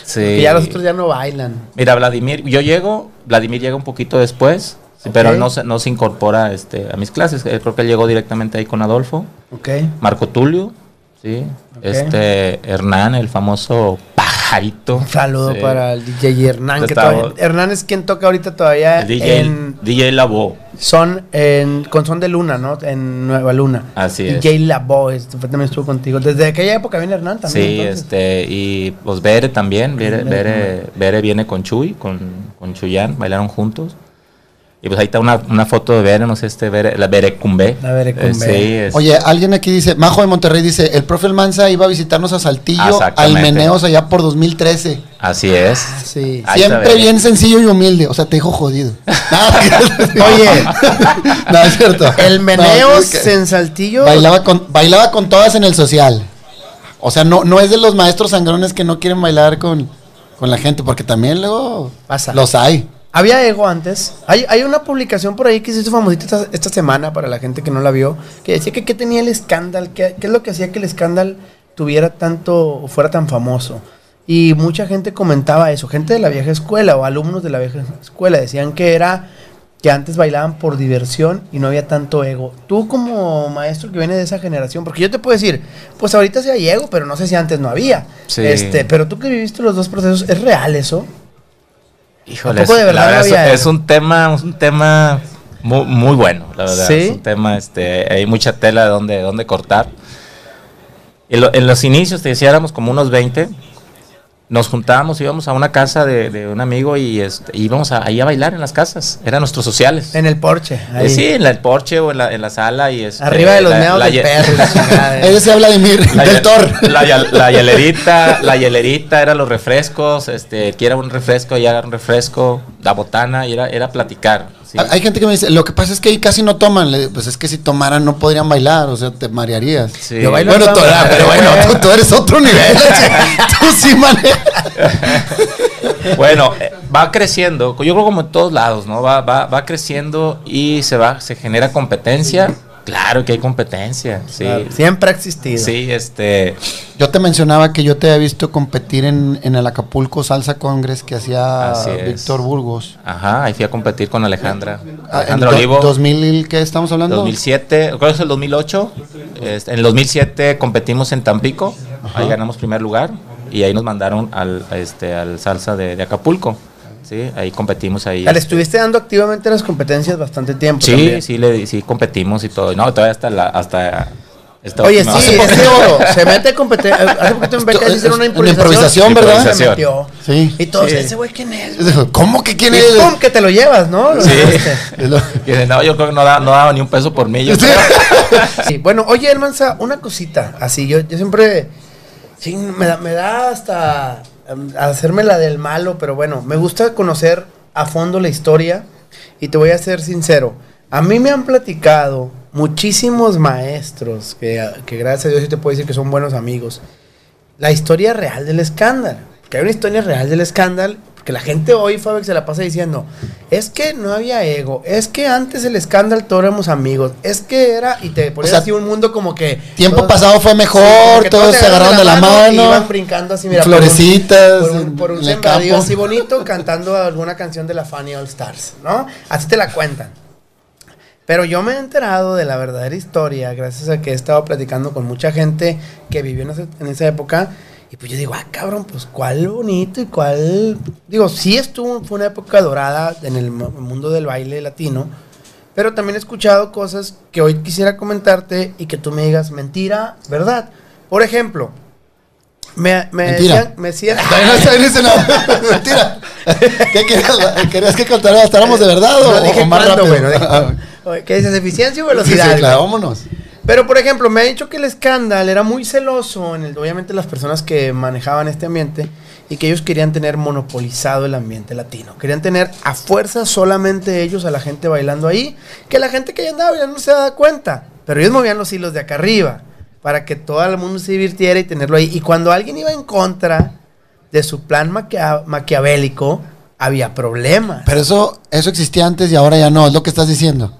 Sí. Que ya los otros ya no bailan. Mira, Vladimir, yo llego, Vladimir llega un poquito después, pero no se, no se incorpora este, a mis clases. Eh, Creo que él llegó directamente ahí con Adolfo. ¿Ok? Marco Tulio, sí. Este, Hernán, el famoso pajarito. Un saludo Sí. para el DJ Hernán. Que todavía- Hernán es quien toca ahorita todavía El DJ, en DJ Labo. son en con Son de Luna, ¿no? En Nueva Luna. Así es. DJ Labo, fue- también estuvo contigo. Desde aquella época viene Hernán también. Sí, entonces. este, y pues Bere también, Bere, Bere, Bere, Bere viene con Chuy, con, con Chuyán, bailaron juntos. Y pues ahí está una, una foto de Bere, no sé, este Bere, la Bere Cumbe. La Bere Cumbe. sí, es- Oye, alguien aquí dice, Majo de Monterrey dice, el profe Almanza iba a visitarnos a Saltillo, al. Meneos allá por 2013. así es. Sí. Ahí está Siempre bien sencillo y humilde. O sea, te dijo jodido. Oye. no, es cierto. El Meneos No, es que en Saltillo. bailaba, con, bailaba con todas en el social. O sea, no, no es de los maestros sangrones que no quieren bailar con, con la gente, porque también luego Pasa. los hay. Había ego antes. Hay, hay una publicación por ahí que se hizo famosita esta, esta semana para la gente que no la vio, que decía que qué tenía el escándalo, qué, qué es lo que hacía que el escándalo tuviera tanto, o fuera tan famoso. Y mucha gente comentaba eso, gente de la vieja escuela o alumnos de la vieja escuela, decían que era que antes bailaban por diversión y no había tanto ego. Tú como maestro que viene de esa generación, porque yo te puedo decir, pues ahorita sí hay ego, pero no sé si antes no había. Sí. Este, pero tú que viviste los dos procesos, ¿es real eso? Híjole, ¿A poco de es- verdad la verdad había es, un tema, es un tema muy, muy bueno, la verdad. ¿Sí? Es un tema, este, hay mucha tela de donde, donde cortar. En, lo- en los inicios, te decía, éramos como unos 20. Nos juntábamos, íbamos a una casa de, de un amigo y este, íbamos a, ahí a bailar en las casas. Eran nuestros sociales. En el porche. Eh, ahí. sí, en la- el porche o en la, en la sala y este, Arriba de los meados del perro y la chingada. Ese se habla de Mir, La, del Thor. la, la hielerita, la hielerita eran los refrescos, este, quiera un refresco, ya un refresco, la botana, y era, era platicar. ¿Sí? Hay gente que me dice, lo que pasa es que ahí casi no toman. Le digo, pues es que si tomaran no podrían bailar, o sea, te marearías. Sí. Yo bailo Bueno, toda madre, pero bueno, tú eres otro nivel. tú sí manejas. Bueno, eh, va creciendo, yo creo como en todos lados, ¿no? Va, va, va creciendo y se va, se genera competencia. Claro que hay competencia, sí. Claro, Siempre ha existido. Sí, este, Yo te mencionaba que yo te había visto competir en, en el Acapulco Salsa Congress que hacía. Víctor Burgos. ajá, ahí fui a competir con Alejandra. Ah, Alejandra en Olivo. 2000, ¿qué estamos hablando? 2007, creo que es el 2008. este, en el 2007 competimos en Tampico, ahí ganamos primer lugar y ahí nos mandaron al, a este, al salsa de, de Acapulco. Sí, ahí competimos ahí. Le estuviste dando activamente las competencias bastante tiempo. Sí, también. sí, le, sí competimos y todo. No, todavía hasta la, hasta esta Oye, última- sí, poquito- oro. Se mete a competencia. Hace poquito en Becas hicieron una improvisación. improvisación, ¿verdad? Se metió. Sí. Y todos, Sí. ese güey, ¿quién es? ¿Cómo que quién Y es? pum, que te lo llevas, ¿no? Lo Sí. Y dice, no, yo creo que no, da- no daba ni un peso por mí. yo Sí. Sí, bueno, oye, Hermanza, una cosita. Así, yo, yo siempre. Sí, me da, me da hasta hacerme la del malo, pero bueno, me gusta conocer a fondo la historia. Y te voy a ser sincero. A mí me han platicado muchísimos maestros, que, que gracias a Dios sí te puedo decir que son buenos amigos, la historia real del escándalo. Que hay una historia real del escándalo, porque la gente hoy, Fabex, se la pasa diciendo, es que no había ego, es que antes el escándalo todos éramos amigos, es que era, y te pones sea, así un mundo como que... Tiempo todos- pasado fue mejor, que todos se agarraron de la mano. iban brincando así, mira, por un- Florecitas por un, por un sembradío campo. así bonito, cantando alguna canción de la Funny All Stars, ¿no? Así te la cuentan. Pero yo me he enterado de la verdadera historia gracias a que he estado platicando con mucha gente que vivió en esa época. Y pues yo digo, ah, cabrón, pues cuál bonito y cuál. Digo, sí estuvo, fue una época dorada en el mu- mundo del baile latino. Pero también he escuchado cosas que hoy quisiera comentarte y que tú me digas mentira, verdad. Por ejemplo, me, me Mentira. decían, me decían, no está en ese no. Mentira. ¿Qué querías? ¿Querías que contáramos contáramos de verdad o, No dije o más cuándo, rápido? güey, no dije cuándo. Oye, ¿Qué dices? ¿Eficiencia o velocidad? sí, claro, vámonos. Pero, por ejemplo, me ha dicho que el escándalo era muy celoso en el, obviamente, las personas que manejaban este ambiente y que ellos querían tener monopolizado el ambiente latino. Querían tener a fuerza solamente ellos a la gente bailando ahí, que la gente que ahí andaba ya no se daba cuenta. Pero ellos movían los hilos de acá arriba para que todo el mundo se divirtiera y tenerlo ahí. Y cuando alguien iba en contra de su plan maquia- maquiavélico, había problemas. Pero eso, eso existía antes y ahora ya no, es lo que estás diciendo.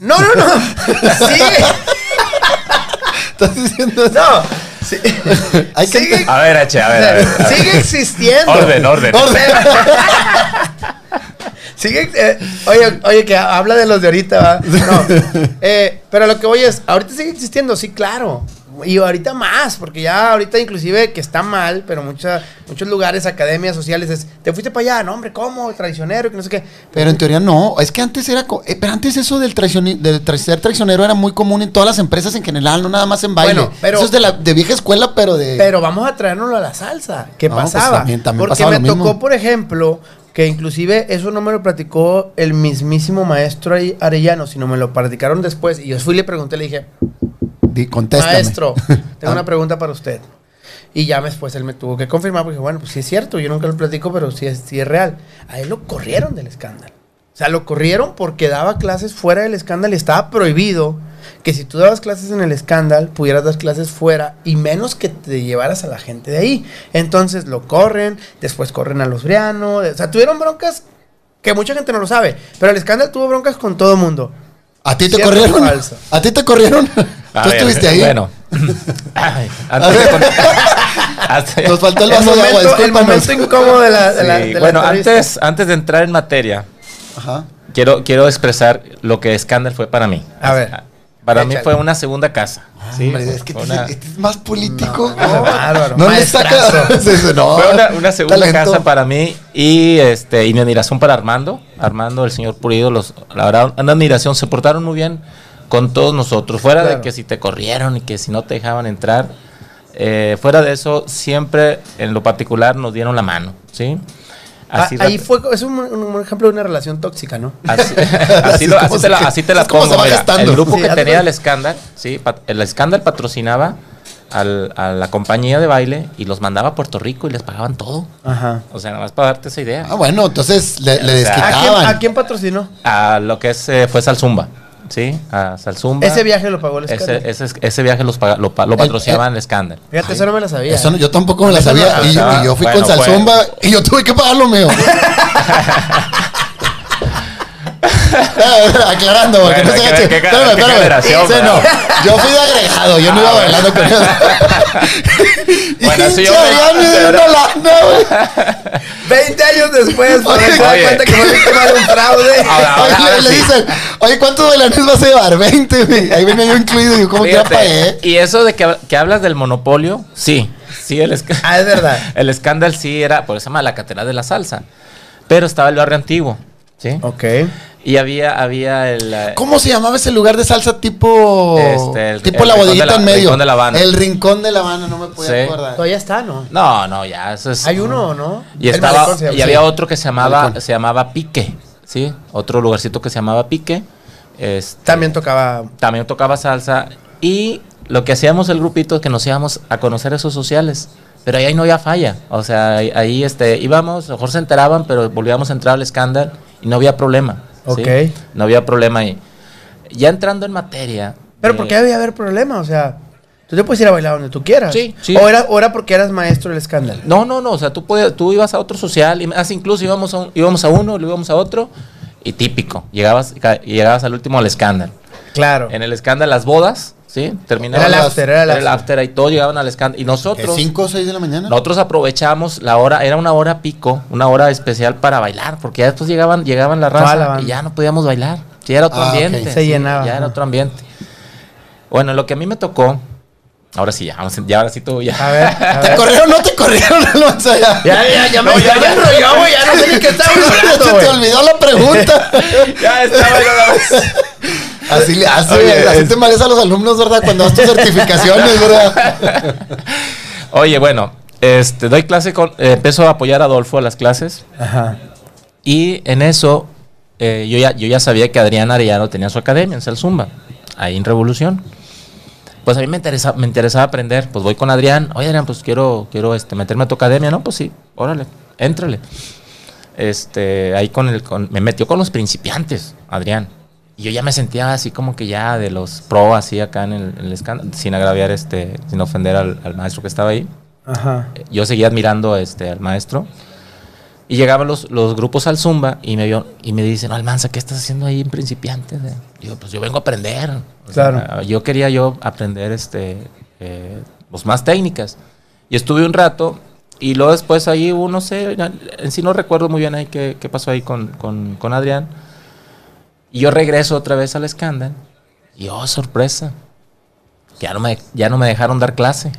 No, no, no. Estás diciendo eso. No. Sí. Hay que Sigue, A ver, H, a ver, a ver. a ver. sigue existiendo. Orden, orden. Sigue, eh, oye, oye, que habla de los de ahorita, ¿va? No. Eh, pero lo que voy es, ahorita sigue existiendo, sí, claro. Y ahorita más, porque ya ahorita inclusive que está mal, pero mucha, muchos lugares, academias sociales, es, te fuiste para allá, no, hombre, ¿cómo? Traicionero, que no sé qué. Pero en teoría no, es que antes era, eh, pero antes eso del, del tra- ser traicionero era muy común en todas las empresas en general, no nada más en baile. Bueno, pero- eso es de la de vieja escuela, pero de Pero vamos a traérnoslo a la salsa. ¿Qué No, pues pasaba? también- también Porque pasaba me lo mismo. tocó, por ejemplo, que inclusive eso no me lo platicó el mismísimo maestro ahí, Arellano, sino me lo platicaron después. Y yo fui y le pregunté, le dije, di- contéstame. maestro, tengo Ah, una pregunta para usted. Y ya después él me tuvo que confirmar, porque bueno, pues sí es cierto, yo nunca lo platico, pero sí es, sí es real. A él lo corrieron del escándalo. O sea, lo corrieron porque daba clases fuera del escándalo y estaba prohibido que si tú dabas clases en el escándalo, pudieras dar clases fuera y menos que te llevaras a la gente de ahí. Entonces lo corren, después corren a los Briano. O sea, tuvieron broncas que mucha gente no lo sabe, pero el escándalo tuvo broncas con todo el mundo. ¿A ti te ¿Cierto o corrieron? falso? ¿A ti te corrieron? A ¿Tú ver, estuviste ahí? Bueno. Ay, antes de Nos faltó el El vaso de agua, momento, el momento incómodo de la, de la- Sí, de la bueno, entrevista. antes, antes de entrar en materia, Ajá. quiero, quiero expresar lo que Scandal fue para mí. A ver. Para mí Échale. fue una segunda casa. ¿sí? Hombre, es que este, una- este es más político. No, bárbaro. No le saca. No. Fue una, una segunda Talento. casa para mí y este y mi admiración para Armando, Armando, el señor Pulido, los, la verdad, una admiración, se portaron muy bien con todos nosotros, fuera Claro. de que si te corrieron y que si no te dejaban entrar, eh, fuera de eso, siempre en lo particular nos dieron la mano, ¿sí? Ah, ahí fue, es un, un ejemplo de una relación tóxica, ¿no? Así, así lo- así te la, así te la pongo. mira. el grupo Sí, que tenía el escándalo, sí, el escándalo patrocinaba al- a la compañía de baile y los mandaba a Puerto Rico y les pagaban todo. Ajá. O sea, nada más para darte esa idea. Ah, bueno, entonces le, le sea, ¿A quién, desquitaban. a quién patrocinó? A lo que es, eh, fue Salzumba, ¿sí? A Salzumba. Ese viaje lo pagó el escándalo. Ese, ese, ese viaje los paga- lo, lo patrocinaban el escándalo. Fíjate, eso no me lo sabía. Eso no- yo tampoco me la no sabía. lo y, sabía. y yo fui Bueno, con pues. Salzumba y yo tuve que pagarlo mío. Aclarando, porque Bueno, no se ¿qué- agache. qué- Espérame, espérame. Sí, no. Yo fui de agregado, yo no iba Ah, bueno. bailando con ellos. Bueno, sí, yo- Adrián me años después, por Oye, se da oye. cuenta que fue víctima de un fraude. Ahora, ahora, ahora le sí. dicen, oye, ¿cuántos bailarines vas a llevar? 20, güey. Ahí venía yo incluido. Y yo, ¿cómo que ya Fíjate, pagué? y eso de que, que hablas del monopolio, sí. Sí, el, esca- Ah, es verdad. el escándalo sí era, por eso se llama la catedral de la salsa. Pero estaba el barrio antiguo, ¿sí? Ok. Y había, había el. eh, ¿Cómo se llamaba ese lugar de salsa tipo. Este, el- tipo el la bodeguita la- en medio? Rincón de La Habana. El rincón de La Habana, no me podía Sí. acordar. Todavía está, ¿no? No, no, ya, eso es. Hay uno, o ¿no? Y El estaba, malecón y Sí. había otro que se llamaba, Malecón. se llamaba Pique, ¿sí? Otro lugarcito que se llamaba Pique. Este, También tocaba. también tocaba salsa. Y lo que hacíamos el grupito es que nos íbamos a conocer esos sociales. Pero ahí no había falla. O sea, ahí, ahí, este, íbamos, a lo mejor se enteraban, pero volvíamos a entrar al escándalo y no había problema. ¿sí? Ok. No había problema ahí. Ya entrando en materia. Pero eh, ¿por qué debía haber problema? O sea, tú te puedes ir a bailar donde tú quieras. Sí, sí. O era, o era porque eras maestro del escándalo. No, no, no. O sea, tú, puedes, tú ibas a otro social. Y más incluso íbamos a, un- íbamos a uno, luego íbamos a otro. Y típico. Llegabas, llegabas al último al escándalo. Claro. En el escándalo, las bodas, ¿sí? Terminaban. Era el las- after, era el after. after. Ahí todos llegaban al escándalo. Y nosotros. ¿5 o 6 de la mañana? Nosotros aprovechamos la hora, era una hora pico, una hora especial para bailar, porque ya después llegaban, llegaban la raza la y ya no podíamos bailar. Ya era otro Ah, ambiente. Se sí, llenaba, Ya era otro ambiente. Bueno, lo que a mí me tocó, ahora sí, ya, vamos a- ya ahora sí tú ya. A ver, a ¿Te ver. corrieron o no te corrieron? Alonso, ya. Ya, ya, ya, me, No, ya ya, me ya. enrolló, güey. Ya no sé ni qué estaba Se hablando, te güey. olvidó la pregunta. ya estaba nada más. Así le hace, Oye, así es- te mareas a los alumnos, ¿verdad? Cuando das tus certificaciones, ¿verdad? Oye, bueno, este, doy clase con, eh, empiezo a apoyar a Adolfo a las clases Ajá. y en eso eh, yo, ya, yo ya sabía que Adrián Arellano tenía su academia en Salzumba, ahí en Revolución. Pues a mí me interesa, me interesaba aprender, pues voy con Adrián, oye Adrián, pues quiero, quiero este, meterme a tu academia, ¿no? Pues sí, órale, éntrale. Este, ahí con el, con- me metió con los principiantes, Adrián. Y yo ya me sentía así como que ya de los pro, así acá en el, en el escándalo, sin agraviar, este, sin ofender al, al maestro que estaba ahí. Ajá. Yo seguía admirando este, al maestro. Y llegaban los, los grupos al Zumba y me, vio, y me dicen, Almanza, ¿qué estás haciendo ahí en principiantes? eh?" Digo, pues yo vengo a aprender. O sea, Claro. yo quería yo aprender este, eh, pues más técnicas. Y estuve un rato y luego después ahí hubo, no sé, en sí no recuerdo muy bien ahí qué, qué pasó ahí con, con, con Adrián. Y yo regreso otra vez al escándalo y oh, sorpresa. Ya no me, ya no me dejaron dar clase.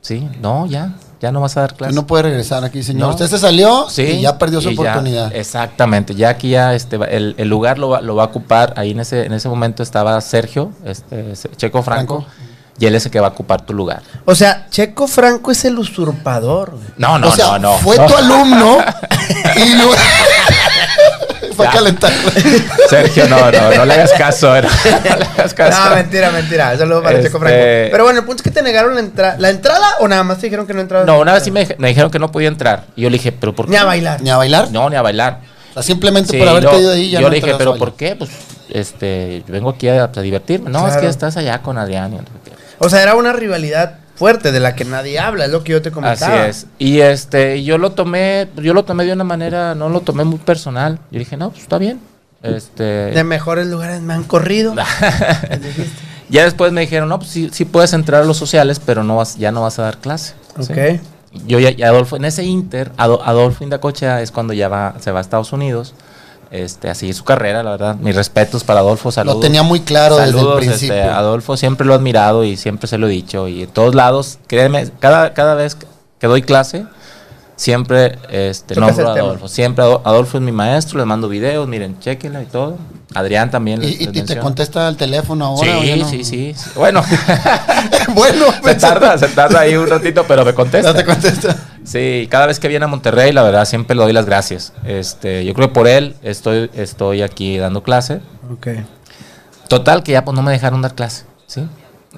Sí, no, ya, ya no vas a dar clase. No puede regresar aquí, señor. No. Usted se salió Sí, y ya perdió su ya, oportunidad. exactamente, ya aquí ya este, el, el lugar lo va, lo va a ocupar, ahí en ese, en ese momento estaba Sergio, este, Checo Franco, Franco. y él es el que va a ocupar tu lugar. O sea, Checo Franco es el usurpador. No, no, o sea, no, no. fue no. tu alumno y luego... fue a Ya. calentar. Sergio, no, no, no le hagas caso, no, no le hagas caso. No, mentira, mentira. Saludos para Checo Este- Franco. Pero bueno, el punto es que te negaron la, entra- la entrada o nada más te dijeron que no entrabas. No, una vez sí me, me dijeron que no podía entrar, y yo le dije, pero ¿por qué? Ni a bailar. ¿Ni a bailar? No, ni a bailar. O sea, simplemente Sí, por haber yo- caído ahí ya yo no le dije, pero. ¿por qué? Pues, este, yo vengo aquí a, a divertirme. No, es que estás allá con Adrián. y no sé qué. O sea, era una rivalidad fuerte de la que nadie habla, es lo que yo te Así comentaba. es. Y este, yo lo tomé, yo lo tomé de una manera, no lo tomé muy personal. Yo dije, no, pues está bien. Este, De mejores lugares me han corrido. Ya después me dijeron, no, pues sí, sí puedes entrar a los sociales, pero no vas, ya no vas a dar clase. ¿sí? ok. Yo ya, Adolfo, en ese inter, Ado- Adolfo Indacocha es cuando ya va, se va a Estados Unidos, este, a seguir su carrera, la verdad. Mis respetos para Adolfo, saludos. Lo tenía muy claro desde el Saludos, principio. este, Adolfo siempre lo he admirado y siempre se lo he dicho. Y en todos lados, créeme, cada, cada vez que doy clase, siempre este, nombro a. Adolfo. Siempre Ado- Adolfo es mi maestro, les mando videos, miren, chequenla y todo. Adrián también. ¿Y, les- y- les y te contesta el teléfono ahora? Sí, no? sí, sí, sí. Bueno, bueno, se tarda, se tarda ahí un ratito, pero me contesta. Te contesta. Sí, cada vez que viene a Monterrey, la verdad, siempre le doy las gracias. Este, yo creo que por él estoy, estoy aquí dando clase. Ok. Total, que ya pues no me dejaron dar clase.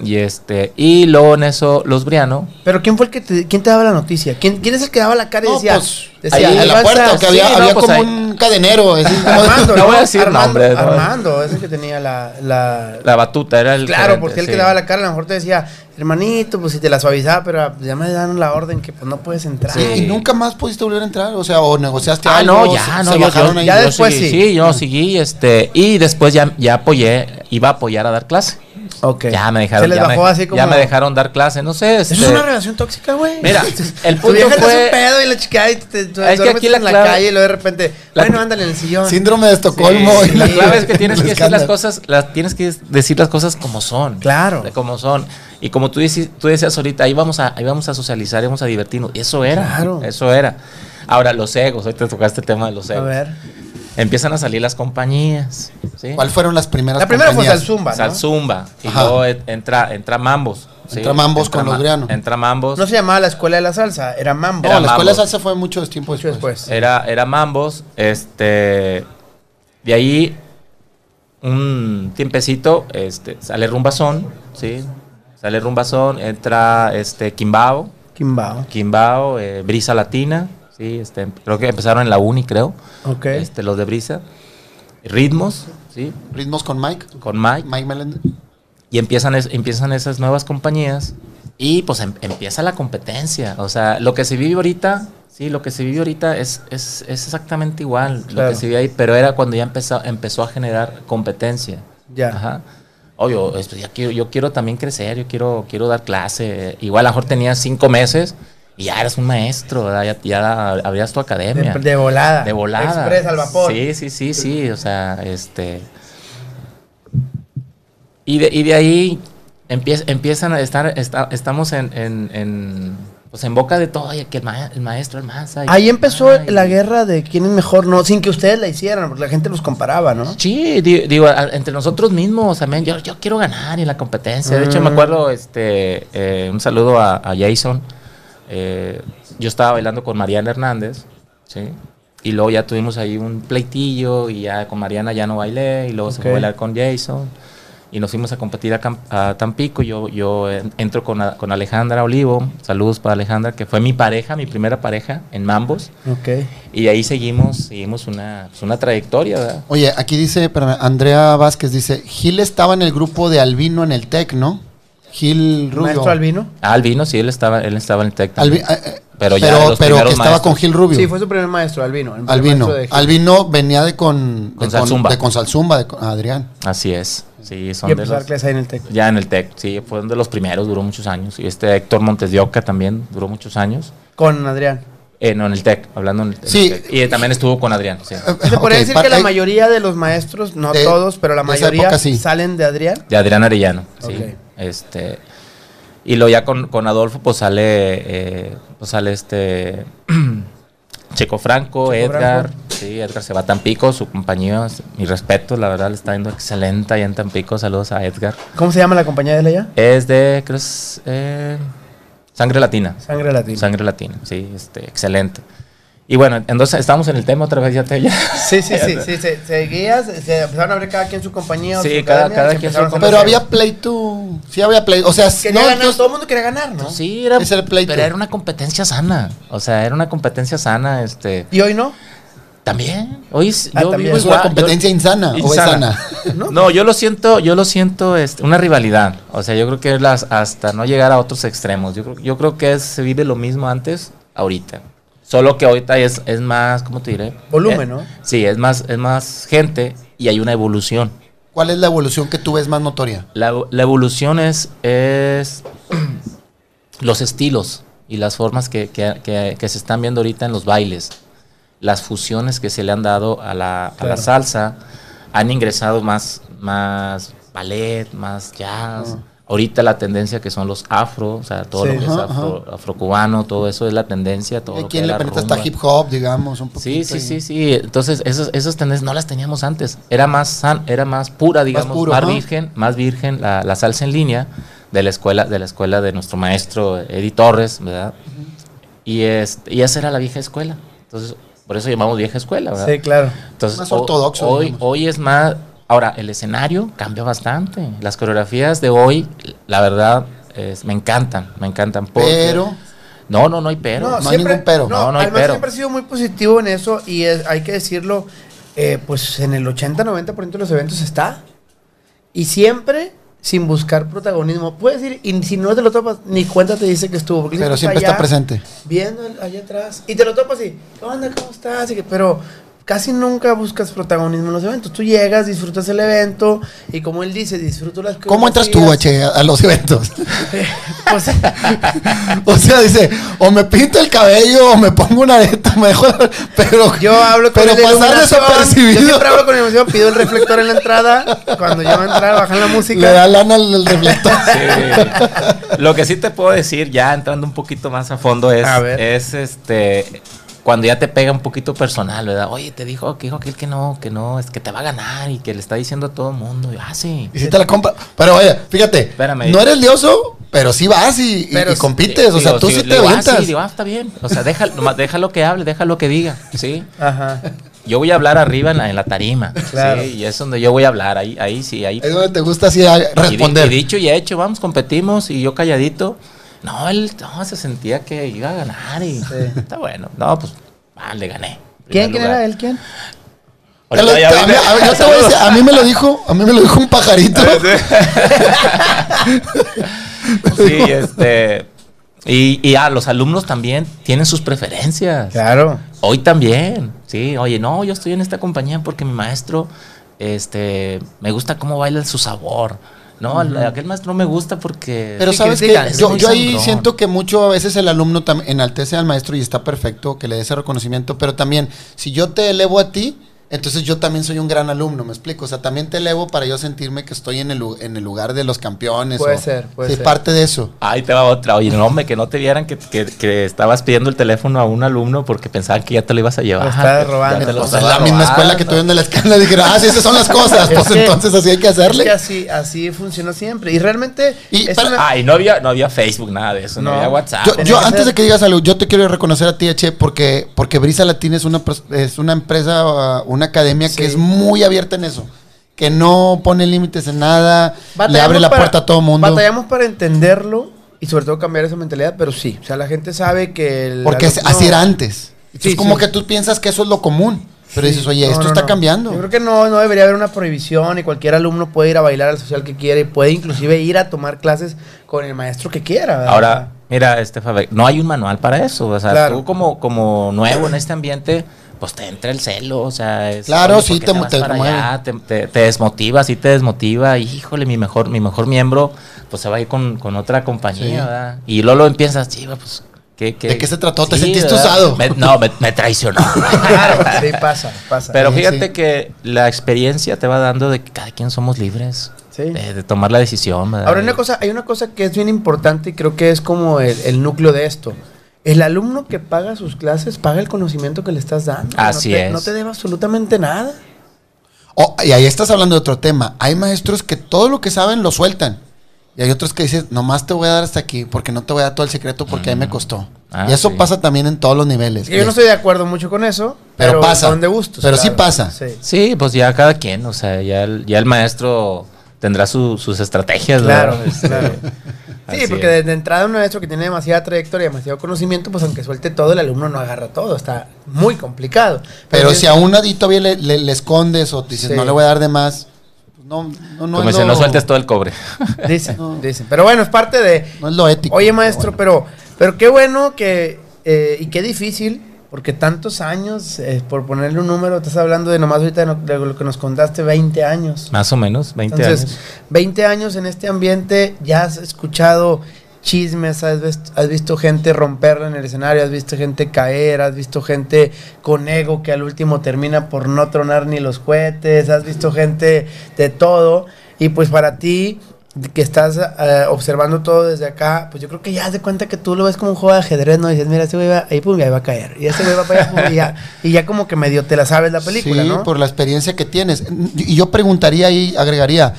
Y este, y luego en eso, los Briano, Pero ¿quién fue el que te, quién te daba la noticia? ¿Quién, quién es el que daba la cara y No, decía, pues, decía, ahí en la "Vas puerta, que había, sí, no, había pues como ahí- un cadenero. así como- Armando, No voy a decir Armando, nombres, ¿no? Armando, ese que tenía la, la, la batuta era el. Claro, gerente, porque él sí. que daba la cara, a lo mejor te decía, hermanito, pues si te la suavizaba, pero ya me dan la orden que pues no puedes entrar. Sí, y nunca más pudiste volver a entrar, o sea, o negociaste Ah, algo, no, ya, se- no, se yo, bajaron yo- ahí. ya yo después seguí, sí. yo seguí, este, y después ya, ya apoyé, iba a apoyar a dar clase. Ok. Ya me dejaron, Se les ya, bajó me, así como... ya me dejaron dar clase, no sé. Eso este, es una relación tóxica, güey. Mira, el Tu punto vieja hace fue- un pedo y la chica y te, Es que aquí la en la clave- calle y luego de repente, la- bueno, ándale en el sillón. Síndrome de Estocolmo. Sí, y La Sí, clave es que tienes que decir las cosas, las, tienes que decir las cosas como son. Claro. de como son. Y como tú, dices, tú decías ahorita, ahí vamos a, ahí vamos a socializar, íbamos a divertirnos. Y eso era. Claro. Eso era. Ahora, los egos, hoy te tocaste el tema de los A egos. ver. Empiezan a salir las compañías. ¿sí? ¿Cuál fueron las primeras La primera fue compañías? Salzumba, ¿no? Salzumba. Y Ajá. luego en- entra, entra Mambos. ¿sí? Entra Mambos con Ma- los Briano. Entra Mambos. No se llamaba la escuela de la salsa, era Mambo. No, Era la escuela de Mambos. salsa fue mucho tiempo Mucho después. después. Era, era Mambos. Este. De ahí. Un tiempecito. Este. Sale Rumbazón. ¿sí? Sale Rumbazón. Entra este Quimbao. Kimbao. Quimbao. eh, Brisa Latina. Sí, este, creo que empezaron en la uni, creo. Ok. Este, los de Brisa. Ritmos. ¿sí? Ritmos con Mike. Con Mike. Mike Melendez. Y empiezan, es- empiezan esas nuevas compañías y pues em- empieza la competencia. O sea, lo que se vive ahorita, sí, lo que se vive ahorita es, es, es exactamente igual lo que se vive ahí, pero era cuando ya empezó, empezó a generar competencia. Ya. Ajá. Ya quiero, yo quiero también crecer, yo quiero, quiero dar clase. Igual a lo mejor tenías cinco meses y ya eras un maestro, ¿verdad? Ya, ya abrías tu academia. De, de volada. De volada. Express al vapor. Sí, sí, sí, sí. O sea, este. Y de, y de ahí empiez- empiezan a estar, está- estamos en, en, en, pues en boca de todo, que el, ma- el maestro, el masa. Ahí empezó ay, la guerra de quién es mejor, no, sin que ustedes la hicieran, porque la gente los comparaba, ¿no? Sí, di- digo, entre nosotros mismos también, yo, yo quiero ganar en la competencia. De hecho, me Mm. acuerdo, este, eh, un saludo a, a Jason. Eh, yo estaba bailando con Mariana Hernández, ¿sí? Y luego ya tuvimos ahí un pleitillo y ya con Mariana ya no bailé y luego se fue a bailar con Jason. Y nos fuimos a competir a, a Tampico. Yo, yo en- entro con, a- con Alejandra Olivo. Saludos para Alejandra, que fue mi pareja, mi primera pareja en Mambos. Ok. Y de ahí seguimos, seguimos una, pues, una trayectoria, ¿verdad? Oye, aquí dice, Andrea Vázquez dice, Gil estaba en el grupo de Albino en el TEC, ¿no? Gil Rubio. Maestro Albino. Ah, Albino, sí, él estaba, él estaba en el TEC. Albi- también. eh, eh, Pero pero, ya pero, los que primeros estaba maestros. con Gil Rubio. Sí, fue su primer maestro, Albino. el primer Albino. maestro de Gil. Albino venía de con, Con de Salzumba. de con Salzumba, de con Adrián. Así es. Sí, son Y de los, clases ahí en el TEC. Ya en el TEC, sí, fueron de los primeros, duró muchos años. Y este Héctor Montes de Oca también duró muchos años. Con Adrián. Eh, no, en el TEC, hablando en el, el Sí. TEC. Y también estuvo con Adrián, sí. Se podría decir pa- que la eh, mayoría de los maestros, no de- todos, pero la mayoría época sí. salen de Adrián. De Adrián Arellano, sí. Este, y luego ya con, con Adolfo, pues sale, eh, pues sale este Checo Franco, Checo Edgar. Franco. Sí, Edgar se va a Tampico, su compañía, mi respeto, la verdad le está yendo excelente allá en Tampico. Saludos a Edgar. ¿Cómo se llama la compañía de él allá? Es de, creo es, eh, Sangre Latina. Sangre Latina. Sangre Latina, sí, este, excelente. Y bueno, entonces estamos en el tema otra vez, ya te ya. Sí, sí, sí, sí, se, seguías, se empezaron a abrir cada quien su compañía. o Sí, su cada- academia, cada quien su a Pero había pleito. Sí, había pleito. O sea, no, ganar, yo- todo el mundo quería ganar, ¿no? Sí, era, era el pleito. pero era una competencia sana. O sea, era una competencia sana, este. ¿Y hoy no? También. Hoy es- Ah, yo también. vivo es una competencia yo- insana, o es insana. sana. ¿No? No, yo lo siento, yo lo siento, este, una rivalidad. O sea, yo creo que es las, hasta no llegar a otros extremos. Yo creo, yo creo que es- se vive lo mismo antes, ahorita. Solo que ahorita es, es más, ¿cómo te diré? Volumen, Eh, ¿no? Sí, es más, es más gente y hay una evolución. ¿Cuál es la evolución que tú ves más notoria? La, la evolución es, es los estilos y las formas que, que- que- que se están viendo ahorita en los bailes. Las fusiones que se le han dado a la, a la salsa han ingresado más, más ballet, más jazz. ahorita la tendencia que son los afro, o sea, todo Sí. lo que es afro, afrocubano, todo eso es la tendencia. Todo ¿Y quién le penetra hasta hip hop, digamos? Un Sí, poquito sí, y- sí, sí. Entonces, esas, esas tendencias no las teníamos antes. Era más san- era más pura, digamos, más, puro, virgen, más virgen la, la salsa en línea de la escuela, de la escuela de nuestro maestro Eddie Torres, ¿verdad? Y este, y esa era la vieja escuela. Entonces, por eso llamamos vieja escuela, ¿verdad? Sí, claro. Entonces, Más ortodoxo, Hoy, digamos. hoy es más. Ahora, el escenario cambia bastante. Las coreografías de hoy, la verdad, es- me encantan, me encantan. porque- Pero, No, no, no hay pero. No, hay ningún pero. No, No, no hay además pero. siempre ha sido muy positivo en eso y es- hay que decirlo, eh, pues en el 80-90% de los eventos está. Y siempre sin buscar protagonismo. Puedes ir y si no te lo topas, ni cuenta te dice que estuvo. porque pero siempre está presente. Viendo allá atrás. Y te lo topas y, ¿qué onda? ¿Cómo estás? Y que- pero casi nunca buscas protagonismo en los eventos. Tú llegas, disfrutas el evento y como él dice, disfruto las ¿Cómo entras tú. H, a los eventos? Pues, o sea, dice, o me pinto el cabello, o me pongo una areta, me dejo... Pero, Yo hablo con pero el de pasar desapercibido. Yo siempre hablo con iluminación, pido el reflector en la entrada. Cuando yo voy a entrar, bajan la música. Le da lana al al reflector. Sí. Lo que sí te puedo decir, ya entrando un poquito más a fondo, es, A ver. es este cuando ya te pega un poquito personal, ¿verdad? Oye, te dijo que dijo aquel que no, que no, es que te va a ganar y que le está diciendo a todo el mundo. Y, ah, sí. Y si te la compra. Pero oye, fíjate, Espérame. no eres lioso, pero sí vas y, y- Pero y compites. o Digo, sea, tú sí, te digo, ah, sí, digo, ah, está bien. O sea, déjalo, nomás déjalo que hable, déjalo que diga, ¿sí? Ajá. Yo voy a hablar arriba en la, en la tarima, Claro. ¿sí? Y es donde yo voy a hablar, ahí, ahí sí, ahí. Es donde te gusta así responder. y dicho y hecho, vamos, competimos y yo calladito. No, él no, se sentía que iba a ganar y está bueno. No, pues, ah, le gané. ¿Quién, quién era él? ¿Quién? Lo- a, mí, vine. a mí- yo te voy a decir, a mí me lo dijo, a mí me lo dijo un pajarito. Sí, este. Y, y ah, los alumnos también tienen sus preferencias. Claro. Hoy también, sí. Oye, no, yo estoy en esta compañía porque mi maestro, este, me gusta cómo baila su sabor. No, aquel maestro no me gusta porque. Pero Sí, sabes que yo, yo ahí siento que mucho a veces el alumno enaltece al maestro y está perfecto que le dé ese reconocimiento, pero también si yo te elevo a ti, entonces yo también soy un gran alumno, me explico, o sea, también te elevo para yo sentirme que estoy en el, en el lugar de los campeones. Puede o- ser, puede sí, ser. parte de eso. Ahí te va otra. Oye, no, hombre, que no te vieran que, que- que estabas pidiendo el teléfono a un alumno porque pensaban que ya te lo ibas a llevar. Lo que robando. ya te lo Pues es estabas la misma escuela que tuvieron de la escala, dijeron, ah, sí, esas son las cosas, Es pues que- entonces así hay que Es hacerle. que así, así funcionó siempre. Y realmente. Y es para- una- Ay, no había, no había Facebook, nada de eso, no, No. había WhatsApp. Yo, antes ser- de que digas algo, yo te quiero reconocer a ti, Eche, porque, porque Brisa Latina es una, es una empresa, uh, una academia Sí. que es muy abierta en eso. Que no pone límites en nada, le abre la para- puerta a todo mundo. Batallamos para entenderlo y sobre todo cambiar esa mentalidad, pero sí. O sea, la gente sabe que. El Porque es- así era antes. Sí, es como sí. que tú piensas que eso es lo común. Pero Sí. dices, oye, No, esto no, está no. cambiando. Yo creo que no, no debería haber una prohibición y cualquier alumno puede ir a bailar al social que quiera y puede inclusive ir a tomar clases con el maestro que quiera. ¿verdad? Ahora, mira, este Faber, no hay un manual para eso. O sea, Claro. tú como, como nuevo en este ambiente, pues te entra el celo, o sea, es, Claro, sí, ¿por qué te- te para mueve. allá? te, te- te desmotiva, sí te desmotiva, y, híjole, mi mejor, mi mejor miembro, pues se va a ir con, con otra compañía, Sí. ¿verdad? Y luego lo empiezas, chiva, pues, ¿qué, ¿De qué se trató? ¿Te sentiste ¿verdad? usado? Me- no, me, me traicionó. Claro, sí, pasa, pasa. Pero Sí, fíjate sí. que la experiencia te va dando de que cada quien somos libres. Sí. De, de tomar la decisión, ¿verdad? Ahora una cosa, hay una cosa que es bien importante y creo que es como el, el núcleo de esto. El alumno que paga sus clases paga el conocimiento que le estás dando. Así no te, es. No te debe absolutamente nada. Oh, y ahí estás hablando de otro tema. Hay maestros que todo lo que saben lo sueltan. Y hay otros que dicen, nomás te voy a dar hasta aquí, porque no te voy a dar todo el secreto porque ahí me costó. Ah, y eso sí. pasa también en todos los niveles. Es yo no estoy de acuerdo mucho con eso, Pero pero, pasa. son de gustos. Pero sí pasa. Sí. Sí, pues ya cada quien, o sea, ya el, ya el maestro tendrá su- sus estrategias. Claro, ¿verdad? Claro. Sí, así porque es. de, entrada un maestro que tiene demasiada trayectoria, demasiado conocimiento, pues aunque suelte todo, el alumno no agarra todo. Está muy complicado. Pero si es- a uno todavía le, le- le escondes o dices, Sí. no le voy a dar de más, pues no, no, no, Como es dice, lo, no sueltes todo el cobre. Dicen, dicen. Pero bueno, es parte de... no es lo ético. Oye, maestro, pero, pero qué bueno que... eh, y qué difícil, porque tantos años, eh, por ponerle un número, estás hablando de nomás ahorita de, lo que nos contaste, 20 años. Más o menos, 20 Entonces, años. 20 años en este ambiente, ya has escuchado chismes, has, ves- has visto gente romperla en el escenario, has visto gente caer, has visto gente con ego que al último termina por no tronar ni los cohetes, has visto gente de todo. Y pues para ti, que estás eh, observando todo desde acá, pues yo creo que ya de cuenta que tú lo ves como un juego de ajedrez, ¿no? Y dices, mira, este güey va, ahí pum, y ahí va a caer. Y este güey va para allá, pum, y ya, y ya como que medio te la sabes la película, sí, ¿no? por la experiencia que tienes. Y yo preguntaría y agregaría,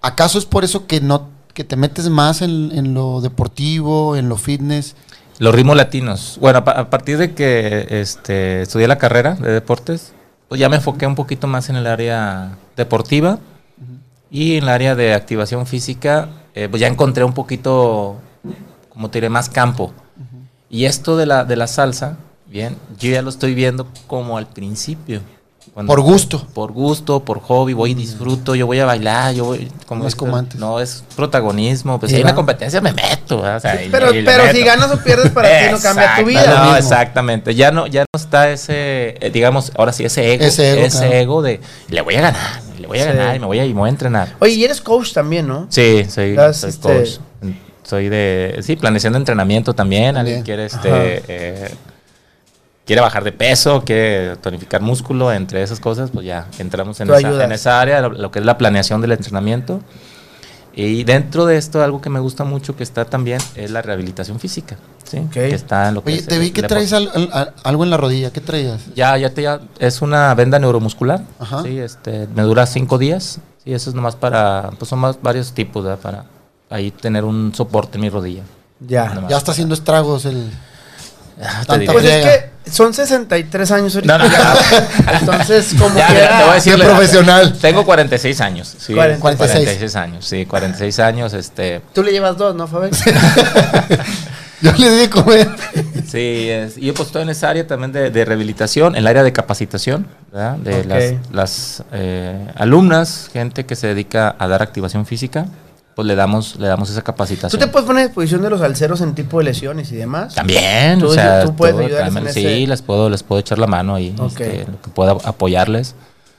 ¿acaso es por eso que no que te metes más en, en lo deportivo, en lo fitness? Los ritmos latinos. Bueno, a partir de que este, estudié la carrera de deportes, pues ya me enfoqué un poquito más en el área deportiva y en el área de activación física, eh, pues ya encontré un poquito, como te diré, más campo. Y esto de la, de la salsa, bien, yo ya lo estoy viendo como al principio. Cuando- Por gusto. Por gusto, por hobby, voy y disfruto, yo voy a bailar, yo voy... No es como antes. No, es protagonismo, pues Sí, si hay una competencia me meto. O sea, y- pero pero meto. si ganas o pierdes para ti no cambia tu vida. No, exactamente. Ya no, ya no está ese, eh, digamos, ahora sí, ese ego. Ese ego, claro. ego de le voy a ganar, le voy a Sí. ganar y me voy a, y me voy a entrenar. Oye, y eres coach también, ¿no? Sí, soy, este- coach. Soy de, sí, planeación de entrenamiento también. Alguien quiere, este, eh, quiere bajar de peso, quiere tonificar músculo, entre esas cosas, pues ya entramos en, esa, en esa área, lo, lo que es la planeación del entrenamiento. Y dentro de esto, algo que me gusta mucho que está también es la rehabilitación física. ¿sí? Ok. Que está en lo que Oye, es te vi que traes al- al- al- algo en la rodilla. ¿Qué traías? ya, ya te ya, es una venda neuromuscular. Ajá. Sí, este, me dura cinco días. Sí, eso es nomás para, pues son más varios tipos, ¿verdad? Para ahí tener un soporte en mi rodilla. Ya. Nomás. Ya está haciendo estragos el... Ah. Pues es que son 63 años ahorita. No, no, no. Entonces, como Ya, que mira, te voy a decir profesional. Tengo 46 años. Sí, 46. 46 años, sí, 46 años, este, Tú le llevas dos, ¿no, Fabi? Yo le di comer. sí, es- y yo pues estoy en esa área también de, de rehabilitación, en el área de capacitación, ¿verdad? De las eh, alumnas, gente que se dedica a dar activación física, pues le damos, le damos esa ¿Tú capacitación. te puedes poner a disposición de los alceros en tipo de lesiones y demás? También, Tú- o sea, tú puedes todo, ayudarles también, en sí, ese- les puedo, les puedo echar la mano ahí, Ok. este, lo que pueda apoyarles.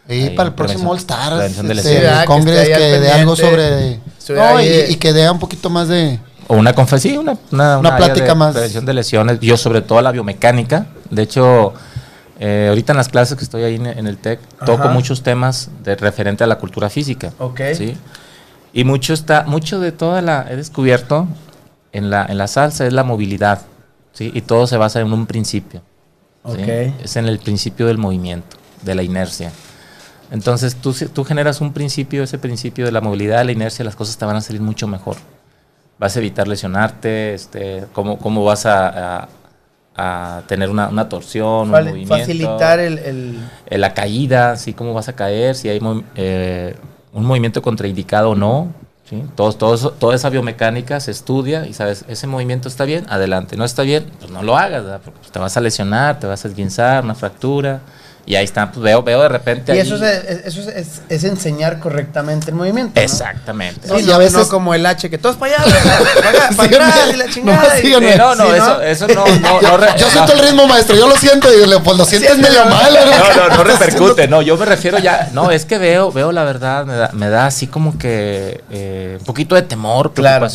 Y Ahí, para el próximo All prevención- Star, este, lesiones. Sí, ¿verdad? Que que dé algo sobre... No, y, y que dé un poquito más de... O una conferencia, sí, una, una, Una área plática de más. Prevención de lesiones. Yo, sobre todo, la biomecánica. De hecho, eh, ahorita en las clases que estoy ahí en, el TEC, toco Ajá. muchos temas de referente a la cultura física. Ok. ¿sí? Y mucho está, mucho de toda la, he descubierto en la, en la salsa es la movilidad. ¿sí? Y todo se basa en un principio. Es en el principio del movimiento, de la inercia. Entonces, tú, tú generas un principio, ese principio de la movilidad, de la inercia, las cosas te van a salir mucho mejor. Vas a evitar lesionarte, este, cómo, cómo vas a, a- a tener una, una torsión, un Fal- movimiento. facilitar el, el- eh, la caída, ¿sí? cómo vas a caer, si hay eh, un movimiento contraindicado o no. ¿sí? Todo, todo toda esa biomecánica se estudia y sabes, ese movimiento está bien, adelante. No está bien, pues no lo hagas, porque te vas a lesionar, te vas a esguinzar, una fractura. Y ahí está, pues veo, veo de repente. Y ahí- eso, es, es- eso es, es- es enseñar correctamente el movimiento. ¿no? Exactamente. Sí, Sí, no, y a veces- no como el H, que todos para allá, para acá, para atrás y la chingada. Nomás y-. Sí, no, no, Sí, eso, eso no, no, yo, no re- yo no. siento el ritmo, maestro. Yo lo siento. Y le- pues lo sientes medio mal. No, no, no repercute, no, yo me refiero ya, no, es que veo, veo la verdad, me da, me da así como que eh, un poquito de temor, Claro.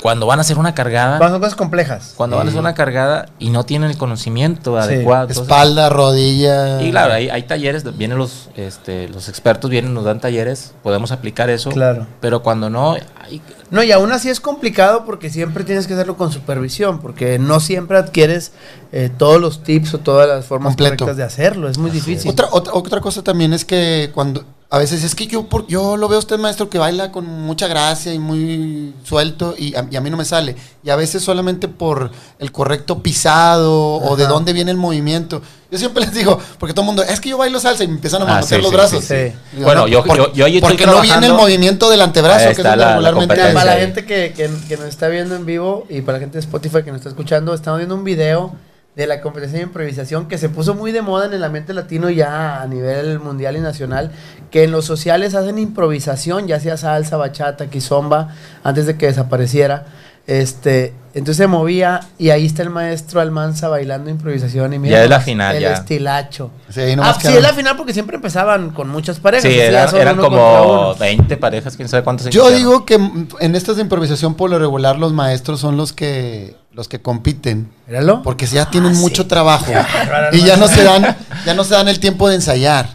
Cuando van a hacer una cargada, Cuando son cosas complejas. cuando van a hacer una cargada y no tienen el conocimiento Sí. adecuado. entonces- Espalda, rodilla. y claro, hay, hay talleres, vienen los, este, los expertos, vienen, nos dan talleres, podemos aplicar eso, Claro. pero cuando no, hay- No, y aún así es complicado porque siempre tienes que hacerlo con supervisión, porque no siempre adquieres eh, todos los tips o todas las formas Completo. correctas de hacerlo. Es muy difícil. Otra, otra, otra cosa también es que cuando a veces es que yo por, yo lo veo a usted maestro que baila con mucha gracia y muy suelto y a, y a mí no me sale. Y a veces solamente por el correcto pisado o de dónde viene el movimiento. Yo siempre les digo porque todo el mundo es que yo bailo salsa y me empiezan a Ah, manotear sí, los sí, brazos. sí, sí. Digo, Bueno, yo- por- yo- yo ahí estoy porque no viene el movimiento del antebrazo que es la- la regularmente para la gente que, que- que nos está viendo en vivo y para la gente de Spotify que nos está escuchando, estamos viendo un video de la competencia de improvisación que se puso muy de moda en el ambiente latino ya a nivel mundial y nacional, que en los sociales hacen improvisación, ya sea salsa, bachata, kizomba, antes de que desapareciera. Este, entonces se movía y ahí está el maestro Almanza bailando improvisación y mira Ya es la final, el ya. estilacho. Sí, Ah, sí, es la final porque siempre empezaban con muchas parejas. sí, eran, como uno. 20 parejas, quién sabe cuántos Yo digo que en estas de improvisación por lo regular los maestros son los que los que compiten Míralo. porque ya tienen Ah, sí. mucho trabajo y ya no se dan ya no se dan el tiempo de ensayar.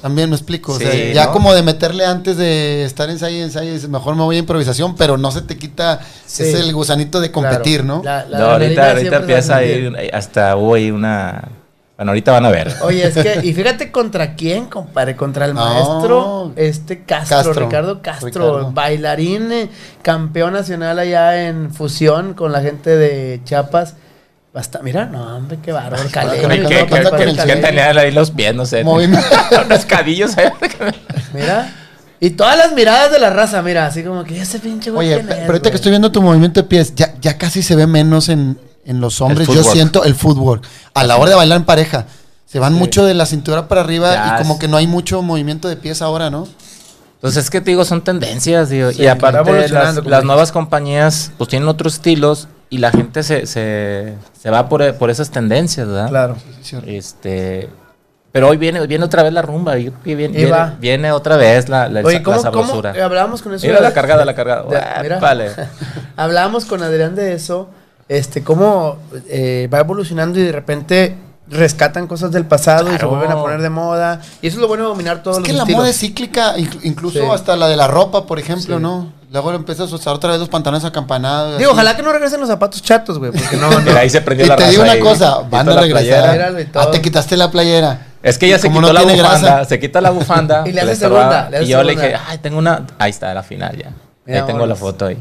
También me explico. o sea, ya ¿no? como de meterle antes de estar ensayo ensayo, dices, mejor me voy a improvisación, pero no se te quita Sí. ese el gusanito de competir, Claro. ¿no? La- la No, ahorita, ahorita empieza a ir, sentir. hasta hubo ahí una... Bueno, ahorita van a ver. Oye, es que, y fíjate contra quién, compadre, contra el No. maestro este Castro, Castro, Ricardo Castro, Ricardo. bailarín, eh, campeón nacional allá en fusión con la gente de Chiapas. Basta, mira, no, hombre, qué bárbaro, no, ¿qué- qué- tenían ahí los pies, no sé. Movimiento. unos cadillos ahí. Mira. Y todas las miradas de la raza, mira, así como que ese pinche güey. Oye, ¿quién pe- es, pero ahorita que estoy viendo tu movimiento de pies, ya, ya casi se ve menos en, en los hombres. Yo siento el fútbol. A la hora de bailar en pareja, se van mucho de la cintura para arriba Ya, y como que no hay mucho movimiento de pies ahora, ¿no? Entonces es que te digo, son tendencias, digo, Sí, y aparte las, nuevas compañías pues tienen otros estilos y la gente se, se, se va por, por esas tendencias, ¿verdad? Claro. Este, pero hoy viene, viene otra vez la rumba, y viene, viene, otra vez la, la, Oye, ¿cómo, sabrosura. eh, hablábamos con eso? Mira la cargada, la cargada. de- mira. Vale. hablábamos con Adrián de eso, este, cómo eh, va evolucionando y de repente rescatan cosas del pasado y se vuelven a poner de moda. Y eso es lo bueno de dominar todos Es que los la estilos. moda es cíclica, inclu- incluso Sí. hasta la de la ropa, por ejemplo, Sí. ¿no? Luego empiezas a usar otra vez los pantalones acampanados. Digo, así. ojalá que no regresen los zapatos chatos, güey, porque no, ahí se prendió Y la te digo raza una ahí. cosa, van a la regresar. Ah, te quitaste la playera. Es que ella se Como quitó no la tiene bufanda, grasa. se quita la bufanda. Y le que hace segunda, le hace y yo le dije, ay, tengo una, ahí está la final ya. Mira, ahí tengo la foto ahí.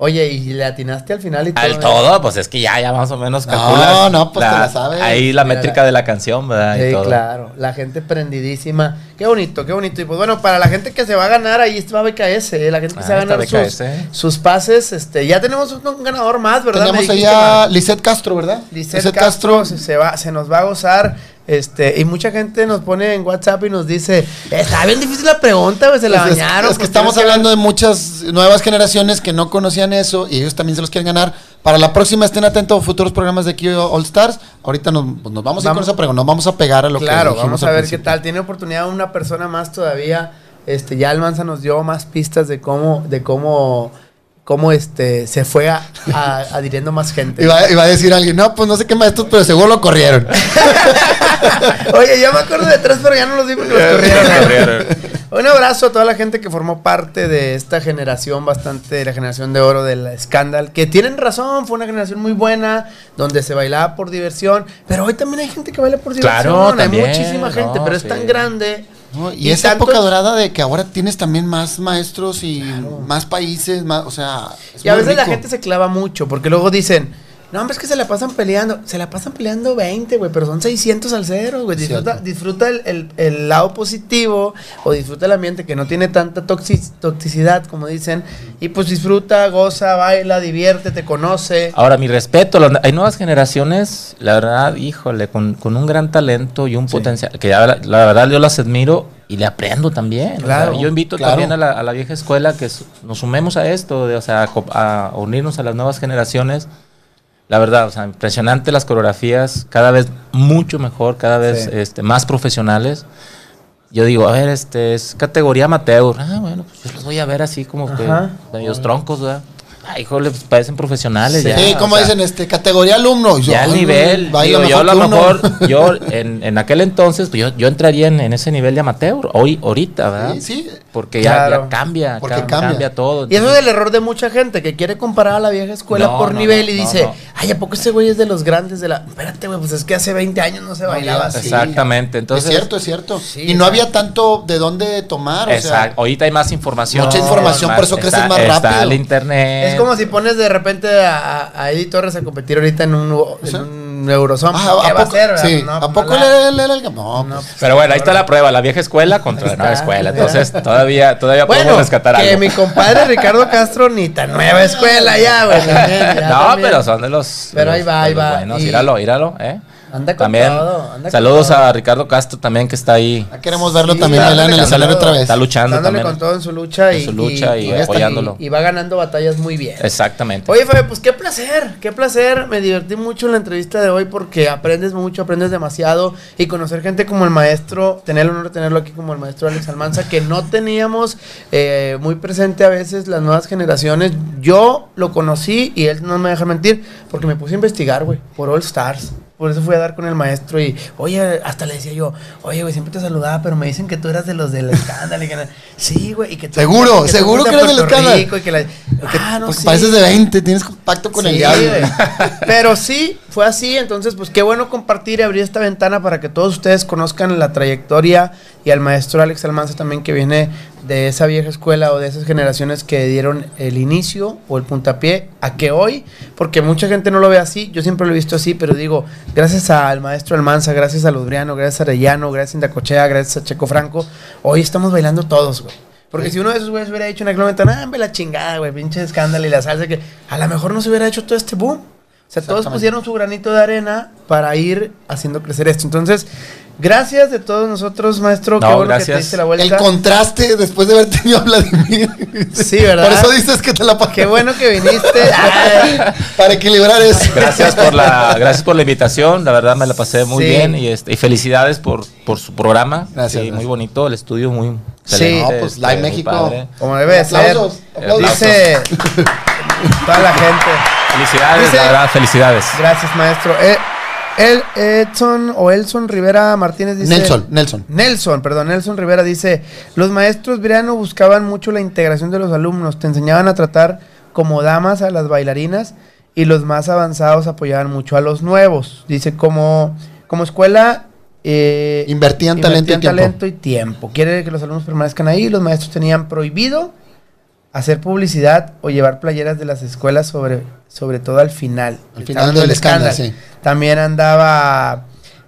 Oye, y le atinaste al final y todo. Al ¿eh? todo, pues es que ya, ya más o menos No, calculas. no, pues te la sabes. Ahí la Mira, métrica la- de la canción, ¿verdad? Y Sí, todo. claro. La gente prendidísima. Qué bonito, qué bonito. Y pues bueno, para la gente que se va a ganar, ahí está BKS. eh, La gente que Ah, se va a ganar sus, BKS. sus pases. este Ya tenemos un, un ganador más, ¿verdad? Dijiste, allá. Lisette Castro, ¿verdad? Lisette Castro, se, se va, se nos va a gozar. Este, y mucha gente nos pone en WhatsApp y nos dice, está bien difícil la pregunta, güey, se la Pues bañaron. Es, que pues estamos que hablando de muchas nuevas generaciones que no conocían eso y ellos también se los quieren ganar. Para la próxima estén atentos a futuros programas de aquí All Stars. Ahorita nos, pues, nos vamos, a ir con Vamos- esa pregunta, nos vamos a pegar a lo Claro, que dijimos vamos a ver qué tal. Tiene oportunidad una persona más todavía. Este, ya Almanza nos dio más pistas de cómo, de cómo, cómo este se fue a, a- adhiriendo más gente. Iba, iba a decir alguien, no, pues no sé qué maestros, pero seguro lo corrieron. Oye, ya me acuerdo de tres, pero ya no los vi porque los corrieron. Un abrazo a toda la gente que formó parte de esta generación, bastante de la generación de oro del escándalo, que tienen razón, fue una generación muy buena, donde se bailaba por diversión, pero hoy también hay gente que baila por diversión, Claro, hay muchísima gente, no, pero es tan grande. ¿No? Y, esa tanto- época dorada de que ahora tienes también más maestros y más países, más, o sea, Y a veces la gente se clava mucho, porque luego dicen, no, hombre, es que se la pasan peleando. Se la pasan peleando 20, güey, pero son 600 al cero, güey. Disfruta, disfruta el, el- el lado positivo o disfruta el ambiente que no tiene tanta toxi- toxicidad, como dicen. Y pues disfruta, goza, baila, diviértete, conoce. Ahora, mi respeto, hay nuevas generaciones, la verdad, híjole, con, con un gran talento y un potencial, que ya la, la verdad yo las admiro y le aprendo también. o Claro, sea, yo invito claro. también a la, a la vieja escuela que nos sumemos a esto, de, o sea, a unirnos a las nuevas generaciones. La verdad, o sea, impresionante las coreografías, cada vez mucho mejor, cada vez Sí. este, más profesionales. Yo digo, a ver, este es categoría amateur. Ah, bueno, pues yo los voy a ver así como que Ajá. medios troncos, ¿verdad? Ay, híjole, pues parecen profesionales Sí. ya. Sí, como sea, dicen, este, categoría alumno. Yo, ya el nivel, digo, yo a lo que mejor, yo en, en aquel entonces, pues yo, yo entraría en, en ese nivel de amateur, hoy, ahorita, ¿verdad? Sí, sí. Porque ya, Claro. ya cambia, Porque cam- cambia. cambia. todo. Y eso es el error de mucha gente que quiere comparar a la vieja escuela No, por no, nivel no, y no, dice, no. ay, ¿a poco ese güey es de los grandes de la... Espérate, güey, pues es que hace 20 años no se No, bailaba así. Exactamente, entonces... es cierto, es cierto. Sí, y no había tanto de dónde tomar, o sea, Exacto. Ahorita hay más información. Mucha información, por eso creces más Está rápido. el internet. Es como si pones de repente a, a Eddie Torres a competir ahorita en un, en Sí. Un Eurozone. Ah, ¿Qué ¿a va a poco, hacer? sí, No, ¿a pues, poco le, le- le- No, No, pues, Pero bueno, ahí está la prueba, la vieja escuela contra la nueva escuela. Entonces, todavía, todavía Bueno, podemos rescatar que algo. mi compadre Ricardo Castro ni tan nueva escuela ya, güey. ya no, también. pero son de los. Pero de ahí va, ahí va. buenos. Y- Míralo, míralo, ¿eh? Anda con También. todo, anda con saludos todo. a Ricardo Castro también que está ahí. ya queremos verlo Sí, también está en el escenario con otra vez. Está luchando Dándole también. con todo en su lucha En y, su lucha y apoyándolo. y va ganando batallas muy bien. Exactamente. Oye, Fabio, pues qué placer, qué placer. Me divertí mucho en la entrevista de hoy porque aprendes mucho, aprendes demasiado y conocer gente como el maestro, tener el honor de tenerlo aquí como el maestro Alex Almanza, que no teníamos eh, muy presente a veces las nuevas generaciones. Yo lo conocí y él no me deja mentir porque me puse a investigar, güey, por All Stars. Por eso fui a dar con el maestro y, oye, hasta le decía yo, oye, güey, siempre te saludaba, pero me dicen que tú eras de los del escándalo. Y que, sí, güey, y que tú- Seguro, tú seguro que eres del escándalo. Y que la- ah, no, Porque sí. pareces de 20, tienes pacto con el Sí, diablo. güey. Pero sí, fue así. Entonces, pues qué bueno compartir y abrir esta ventana para que todos ustedes conozcan la trayectoria y al maestro Alex Almanza también que viene de esa vieja escuela o de esas generaciones que dieron el inicio o el puntapié a que hoy, porque mucha gente no lo ve así, yo siempre lo he visto así, pero digo, gracias al maestro Almanza, gracias a Ludriano, gracias a Arellano, gracias a Indacochea, gracias a Checo Franco, hoy estamos bailando todos, güey. Porque si uno de esos güeyes hubiera hecho aquel momento, ah, hombre, la chingada, güey, pinche escándalo y la salsa, que a lo mejor no se hubiera hecho todo este boom. O sea, todos pusieron su granito de arena para ir haciendo crecer esto. Entonces, gracias de todos nosotros, maestro. No, Qué bueno que gracias. te diste la El vuelta. contraste después de haber tenido a Vladimir. Sí, ¿verdad? Por eso dices que te la pasé. Qué bueno que viniste. Para equilibrar eso. Gracias por la, gracias por la invitación, la verdad me la pasé muy Sí. bien y, este, y felicidades por, por su programa. Gracias, Sí, gracias. muy bonito, el estudio muy Sí. No, pues, este, Live muy México. como debe de ser. Aplausos, aplausos. Dice toda la gente. Felicidades, Dice- la verdad, felicidades. Gracias, maestro. Eh, el Edson o Elson Rivera Martínez dice. Nelson, Nelson. Nelson, perdón, Nelson Rivera dice, los maestros Briano buscaban mucho la integración de los alumnos, te enseñaban a tratar como damas a las bailarinas y los más avanzados apoyaban mucho a los nuevos. Dice, como, como escuela... eh, Invertían talento y invertían tiempo. talento y tiempo. Quiere que los alumnos permanezcan ahí, los maestros tenían prohibido hacer publicidad o llevar playeras de las escuelas sobre, sobre todo al final. Al final del escándalo, sí. También andaba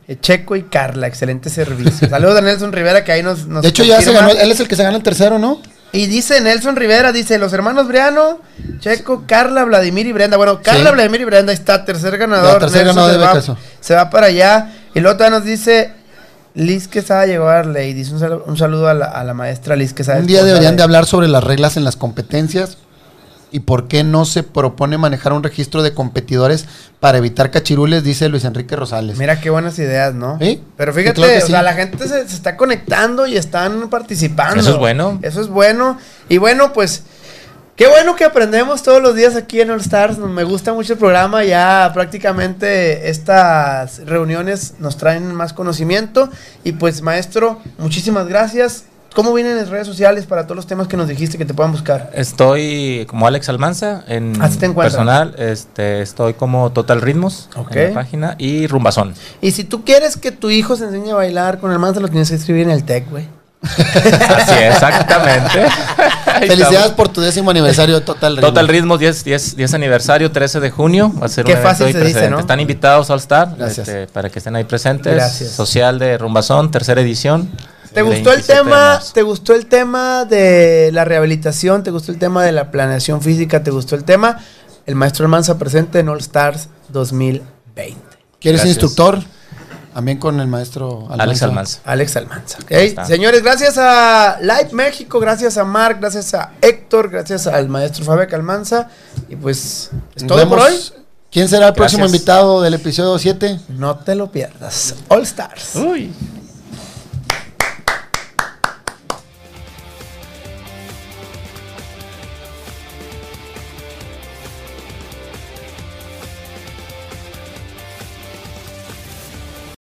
eh, Checo y Carla, excelente servicio. Saludos a Nelson Rivera que ahí nos, nos De hecho, ya se ganó. Él es el que se gana el tercero, ¿no? Y dice Nelson Rivera, dice los hermanos Briano, Checo, Carla, Vladimir y Brenda. Bueno, Carla, Sí. Vladimir y Brenda está, tercer ganador. Tercer Nelson ganador se de va- Becaso. Se va para allá. Y luego todavía nos dice Liz Quesada llegó a darle y dice un saludo, un saludo a, la, a la maestra Liz Quesada. Un día deberían de hablar sobre las reglas en las competencias y por qué no se propone manejar un registro de competidores para evitar cachirules, dice Luis Enrique Rosales. Mira qué buenas ideas, ¿no? Sí, Pero sí, fíjate, claro o sí. sea, la gente se, se está conectando y están participando. Eso es bueno. Eso es bueno. Y bueno, pues, qué bueno que aprendemos todos los días aquí en All Stars. Me gusta mucho el programa. Ya prácticamente estas reuniones nos traen más conocimiento. Y pues, maestro, muchísimas gracias. ¿Cómo vienen las redes sociales para todos los temas que nos dijiste que te puedan buscar? Estoy como Alex Almanza en Así te encuentras. personal, este, estoy como Total Ritmos en la página y Rumbazón. Y si tú quieres que tu hijo se enseñe a bailar con el mansa, lo tienes que escribir en el TEC, güey. Así es, exactamente. Felicidades por tu décimo aniversario de Total Ritmo. Total Ritmos 10, 10, 10 aniversario, 13 de junio. Va a ser Qué un fácil se dice, presente. ¿no? Están invitados All Star Gracias. este, para que estén ahí presentes. Gracias. Social de Rumbazón, tercera edición. ¿Te gustó el 27 de tema? ¿Te gustó el tema de la rehabilitación? ¿Te gustó el tema de la planeación física? ¿Te gustó el tema? El maestro Almanza presente en All Stars 2020. ¿Quieres Gracias. instructor? También con el maestro Almanza. Alex Almanza. Alex Almanza. ¿ok? está. Señores, gracias a Live México, gracias a Mark, gracias a Héctor, gracias al maestro Fabián Almanza. Y pues es todo por hoy. ¿Quién será el próximo invitado del episodio 7? No te lo pierdas. All Stars. Uy.